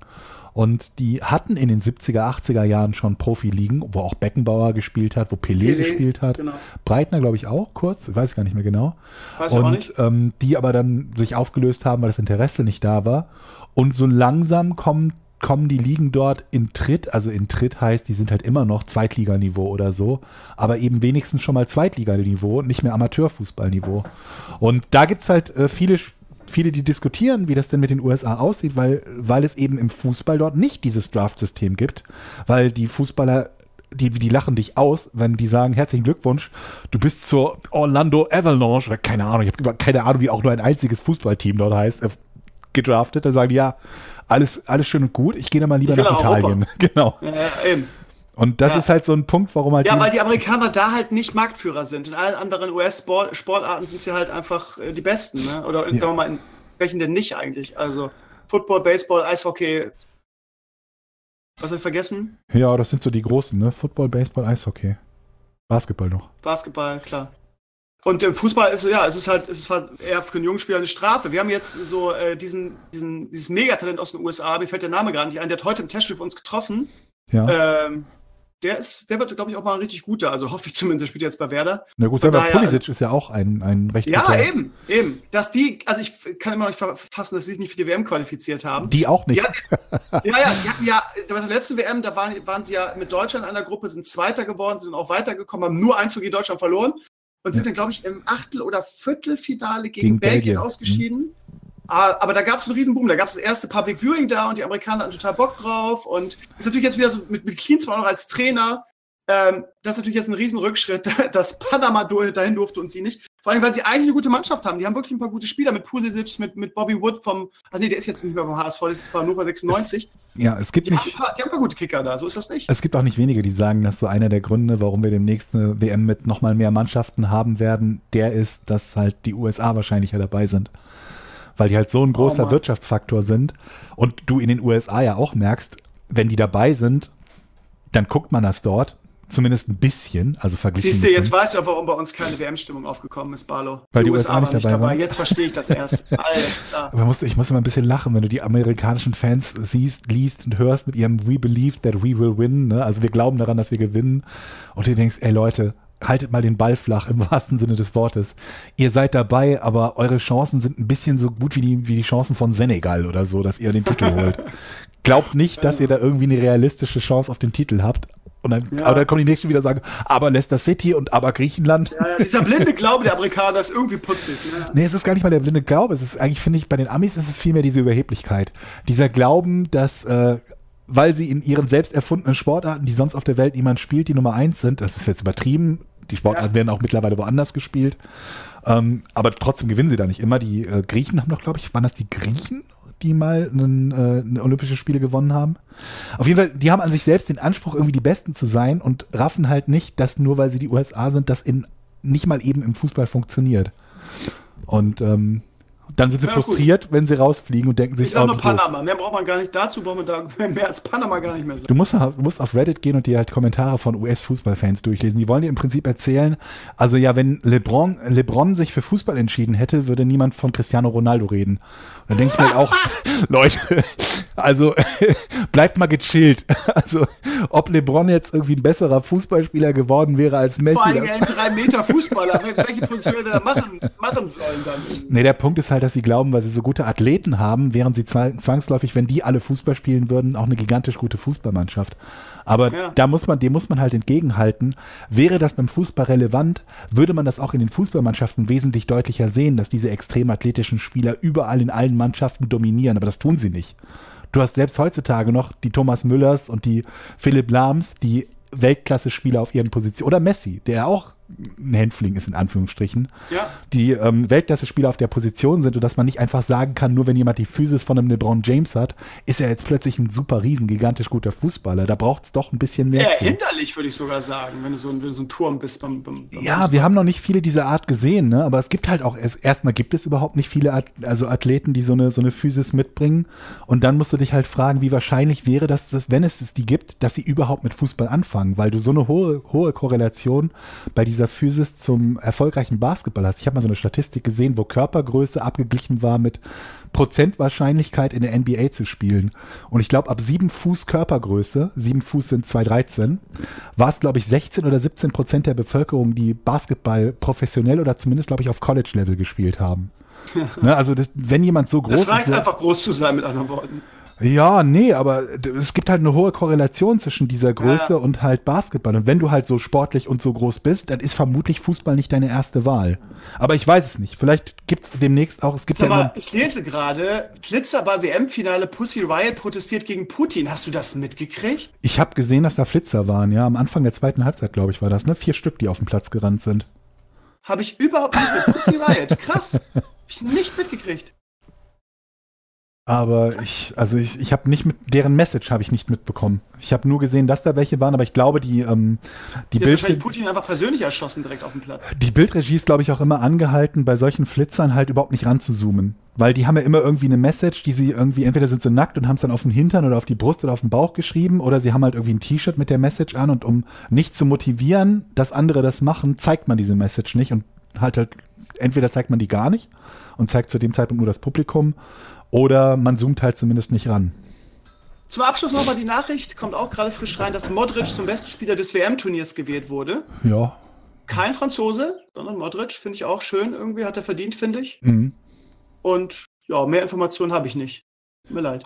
Und die hatten in den 70er, 80er Jahren schon Profiligen, wo auch Beckenbauer gespielt hat, wo Pelé, Pelé gespielt hat. Genau. Breitner, glaube ich, auch kurz, weiß ich gar nicht mehr genau. Weiß und nicht. Ähm, die aber dann sich aufgelöst haben, weil das Interesse nicht da war. Und so langsam kommen, kommen die Ligen dort in Tritt, also in Tritt heißt, die sind halt immer noch Zweitliganiveau oder so, aber eben wenigstens schon mal Zweitliganiveau, nicht mehr Amateurfußballniveau. Und da gibt es halt äh, viele viele, die diskutieren, wie das denn mit den USA aussieht, weil, weil es eben im Fußball dort nicht dieses Draft-System gibt, weil die Fußballer die, die lachen dich aus, wenn die sagen, herzlichen Glückwunsch, du bist zur Orlando Avalanche, oder keine Ahnung, ich habe keine Ahnung, wie auch nur ein einziges Fußballteam dort heißt, äh, gedraftet, dann sagen die, ja, alles, alles schön und gut, ich gehe dann mal lieber nach Italien. Europa. <laughs> Genau. Ja, eben. Und das ja. ist halt so ein Punkt, warum halt. Ja, weil die Amerikaner da halt nicht Marktführer sind. In allen anderen US-Sportarten sind sie halt einfach äh, die Besten, ne? Oder ja. sagen wir mal, in welchen denn nicht eigentlich? Also Football, Baseball, Eishockey. Was habe ich vergessen? Ja, das sind so die großen, ne? Football, Baseball, Eishockey. Basketball noch. Basketball, klar. Und im Fußball ist ja, es ist halt, es ist halt eher für einen jungen Spieler eine Strafe. Wir haben jetzt so äh, diesen, diesen, dieses Megatalent aus den USA, mir fällt der Name gar nicht ein, der hat heute im Testspiel für uns getroffen. Ja. Ähm, der ist, der wird, glaube ich, auch mal ein richtig guter. Also hoffe ich zumindest, er spielt jetzt bei Werder. Na gut, selber Pulisic ist ja auch ein, ein recht Ja, guter. eben, eben. Dass die, also ich kann immer noch nicht verfassen, dass sie sich nicht für die WM qualifiziert haben. Die auch nicht. Die ja, ja, die hatten ja, bei der letzten WM, da waren, waren sie ja mit Deutschland in einer Gruppe, sind Zweiter geworden, sind auch weitergekommen, haben nur eins gegen Deutschland verloren und sind ja. dann, glaube ich, im Achtel- oder Viertelfinale gegen, gegen Belgien, Belgien, ausgeschieden. Mhm. Ah, aber da gab es einen riesen Boom. Da gab es das erste Public Viewing da und die Amerikaner hatten total Bock drauf. Und ist natürlich jetzt wieder so mit, mit Clean zwar noch als Trainer. Ähm, das ist natürlich jetzt ein riesen Rückschritt, <laughs> dass Panama dahin durfte und sie nicht. Vor allem, weil sie eigentlich eine gute Mannschaft haben. Die haben wirklich ein paar gute Spieler mit Pulisic, mit, mit Bobby Wood vom, ach nee, der ist jetzt nicht mehr beim HSV, der ist jetzt bei Hannover 96. Es, ja, es gibt die nicht. Haben paar, die haben ein paar gute Kicker da, so ist das nicht. Es gibt auch nicht wenige, die sagen, dass so einer der Gründe, warum wir demnächst eine WM mit nochmal mehr Mannschaften haben werden, der ist, dass halt die USA wahrscheinlich ja dabei sind weil die halt so ein großer oh Wirtschaftsfaktor sind. Und du in den USA ja auch merkst, wenn die dabei sind, dann guckt man das dort. Zumindest ein bisschen, also verglichen. Siehst du, jetzt weißt du auch, warum bei uns keine WM-Stimmung aufgekommen ist, Barlo. Weil die, die USA, USA nicht, dabei, dabei Jetzt verstehe ich das erst. <laughs> Alles klar. Aber ich muss immer ein bisschen lachen, wenn du die amerikanischen Fans siehst, liest und hörst mit ihrem We believe that we will win. Ne? Also wir glauben daran, dass wir gewinnen. Und du denkst, ey Leute, haltet mal den Ball flach im <laughs> wahrsten Sinne des Wortes. Ihr seid dabei, aber eure Chancen sind ein bisschen so gut wie die, wie die Chancen von Senegal oder so, dass ihr den Titel <laughs> holt. Glaubt nicht, dass ihr da irgendwie eine realistische Chance auf den Titel habt. Und dann, ja. aber dann kommen die nächsten wieder sagen, aber Leicester City und aber Griechenland. Ja, ja, dieser blinde Glaube der Amerikaner ist irgendwie putzig. Ne? <laughs> Nee, es ist gar nicht mal der blinde Glaube. Es ist eigentlich, finde ich, bei den Amis ist es vielmehr diese Überheblichkeit. Dieser Glauben, dass, äh, weil sie in ihren selbst erfundenen Sportarten, die sonst auf der Welt niemand spielt, die Nummer eins sind, das ist jetzt übertrieben, die Sportarten ja. werden auch mittlerweile woanders gespielt. Ähm, aber trotzdem gewinnen sie da nicht immer. Die äh, Griechen haben doch, glaube ich, waren das die Griechen? die mal einen, äh, eine Olympische Spiele gewonnen haben. Auf jeden Fall, die haben an sich selbst den Anspruch, irgendwie die Besten zu sein und raffen halt nicht, dass nur weil sie die USA sind, das in nicht mal eben im Fußball funktioniert. Und ähm, dann sind sie ja, frustriert, gut. wenn sie rausfliegen und denken sich, ich sag nur Panama. Los. Mehr braucht man gar nicht. Dazu braucht man da <laughs> mehr als Panama gar nicht mehr sagen. Du musst, du musst auf Reddit gehen und dir halt Kommentare von US-Fußballfans durchlesen. Die wollen dir im Prinzip erzählen, also ja, wenn LeBron, LeBron sich für Fußball entschieden hätte, würde niemand von Cristiano Ronaldo reden. Und dann denke ich mir halt auch, <laughs> Leute, also <laughs> bleibt mal gechillt. Also ob LeBron jetzt irgendwie ein besserer Fußballspieler geworden wäre als Messi. Vor allem ein drei Meter Fußballer. Welche Position er da machen, machen sollen dann? Nee, der Punkt ist halt, dass sie glauben, weil sie so gute Athleten haben, wären sie zwangsläufig, wenn die alle Fußball spielen würden, auch eine gigantisch gute Fußballmannschaft. Aber ja. da muss man, dem muss man halt entgegenhalten. Wäre das beim Fußball relevant, würde man das auch in den Fußballmannschaften wesentlich deutlicher sehen, dass diese extrem athletischen Spieler überall in allen Mannschaften dominieren. Aber das tun sie nicht. Du hast selbst heutzutage noch die Thomas Müllers und die Philipp Lahms, die Weltklasse-Spieler auf ihren Positionen. Oder Messi, der auch ein Hänfling ist, in Anführungsstrichen, ja. die ähm, Weltklasse-Spieler auf der Position sind und dass man nicht einfach sagen kann, nur wenn jemand die Physis von einem LeBron James hat, ist er jetzt plötzlich ein super riesen, gigantisch guter Fußballer. Da braucht es doch ein bisschen mehr. Ja, zu. hinderlich, würde ich sogar sagen, wenn du so ein, du so ein Turm bist beim, beim, beim Ja, Fußball. wir haben noch nicht viele dieser Art gesehen, ne? aber es gibt halt auch, erst, erstmal gibt es überhaupt nicht viele At also Athleten, die so eine, so eine Physis mitbringen und dann musst du dich halt fragen, wie wahrscheinlich wäre das, dass, wenn es die gibt, dass sie überhaupt mit Fußball anfangen, weil du so eine hohe, hohe Korrelation bei dieser Physis zum erfolgreichen Basketball hast. Ich habe mal so eine Statistik gesehen, wo Körpergröße abgeglichen war mit Prozentwahrscheinlichkeit in der NBA zu spielen. Und ich glaube, ab sieben Fuß Körpergröße, sieben Fuß sind 2,13, war es, glaube ich, 16 oder 17 Prozent der Bevölkerung, die Basketball professionell oder zumindest, glaube ich, auf College-Level gespielt haben. <laughs> ne, also, das, wenn jemand so groß ist. Es reicht so, einfach groß zu sein, mit anderen Worten. Ja, nee, aber es gibt halt eine hohe Korrelation zwischen dieser Größe ja. und halt Basketball. Und wenn du halt so sportlich und so groß bist, dann ist vermutlich Fußball nicht deine erste Wahl. Aber ich weiß es nicht. Vielleicht gibt es demnächst auch, es gibt Sag ja mal, Ich lese gerade, Flitzer bei WM-Finale Pussy Riot protestiert gegen Putin. Hast du das mitgekriegt? Ich habe gesehen, dass da Flitzer waren, ja. Am Anfang der zweiten Halbzeit, glaube ich, war das, ne? Vier Stück, die auf dem Platz gerannt sind. Habe ich überhaupt nicht mit Pussy Riot. Krass. Hab ich nicht mitgekriegt. Aber ich, also ich, ich habe nicht mit, deren Message habe ich nicht mitbekommen. Ich habe nur gesehen, dass da welche waren, aber ich glaube, die, ähm, die Bild. wahrscheinlich Putin einfach persönlich erschossen direkt auf dem Platz. Die Bildregie ist, glaube ich, auch immer angehalten, bei solchen Flitzern halt überhaupt nicht ranzuzoomen. Weil die haben ja immer irgendwie eine Message, die sie irgendwie, entweder sind sie nackt und haben es dann auf den Hintern oder auf die Brust oder auf den Bauch geschrieben, oder sie haben halt irgendwie ein T-Shirt mit der Message an und um nicht zu motivieren, dass andere das machen, zeigt man diese Message nicht und halt halt, entweder zeigt man die gar nicht und zeigt zu dem Zeitpunkt nur das Publikum oder man zoomt halt zumindest nicht ran. Zum Abschluss nochmal die Nachricht, kommt auch gerade frisch rein, dass Modric zum besten Spieler des WM-Turniers gewählt wurde. Ja. Kein Franzose, sondern Modric, finde ich auch schön. Irgendwie hat er verdient, finde ich. Mhm. Und ja, mehr Informationen habe ich nicht. Tut mir leid.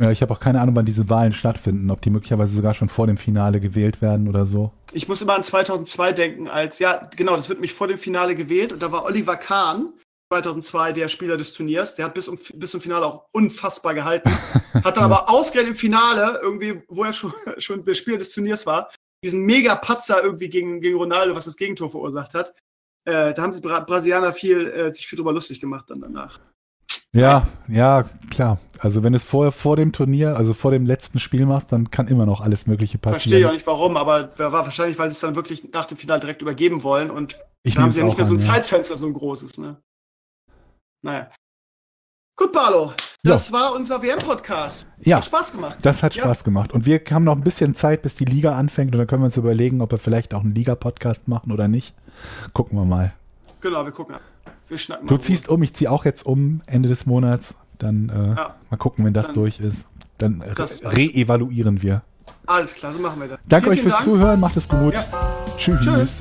Ja, ich habe auch keine Ahnung, wann diese Wahlen stattfinden, ob die möglicherweise sogar schon vor dem Finale gewählt werden oder so. Ich muss immer an 2002 denken, als, ja, genau, das wird mich vor dem Finale gewählt und da war Oliver Kahn, 2002 der Spieler des Turniers. Der hat bis, um, bis zum Finale auch unfassbar gehalten. <laughs> Hat dann aber ausgerechnet im Finale, irgendwie, wo er schon, <laughs> schon der Spieler des Turniers war, diesen mega Patzer irgendwie gegen, gegen Ronaldo, was das Gegentor verursacht hat. Äh, da haben sie Bra Brasilianer viel, äh, sich viel drüber lustig gemacht dann danach. Ja, ja, klar. Also wenn du es vorher vor dem Turnier, also vor dem letzten Spiel machst, dann kann immer noch alles Mögliche passieren. Verstehe ich auch nicht warum, aber war wahrscheinlich, weil sie es dann wirklich nach dem Finale direkt übergeben wollen und ich da haben sie ja nicht mehr so ein ja. Zeitfenster, so ein großes, ne? Naja. Gut, Barlo. Das ja. war unser WM-Podcast. Ja. Hat Spaß gemacht. Das hat ja. Spaß gemacht. Und wir haben noch ein bisschen Zeit, bis die Liga anfängt. Und dann können wir uns überlegen, ob wir vielleicht auch einen Liga-Podcast machen oder nicht. Gucken wir mal. Genau, wir gucken. Wir schnacken Du ziehst um, ich ziehe auch jetzt um Ende des Monats. Dann äh, ja. mal gucken, wenn das dann, durch ist. Dann re-evaluieren wir. Alles klar, so machen wir das. Danke vielen, euch fürs Dank. Zuhören, macht es gut. Tschüss. Tschüss.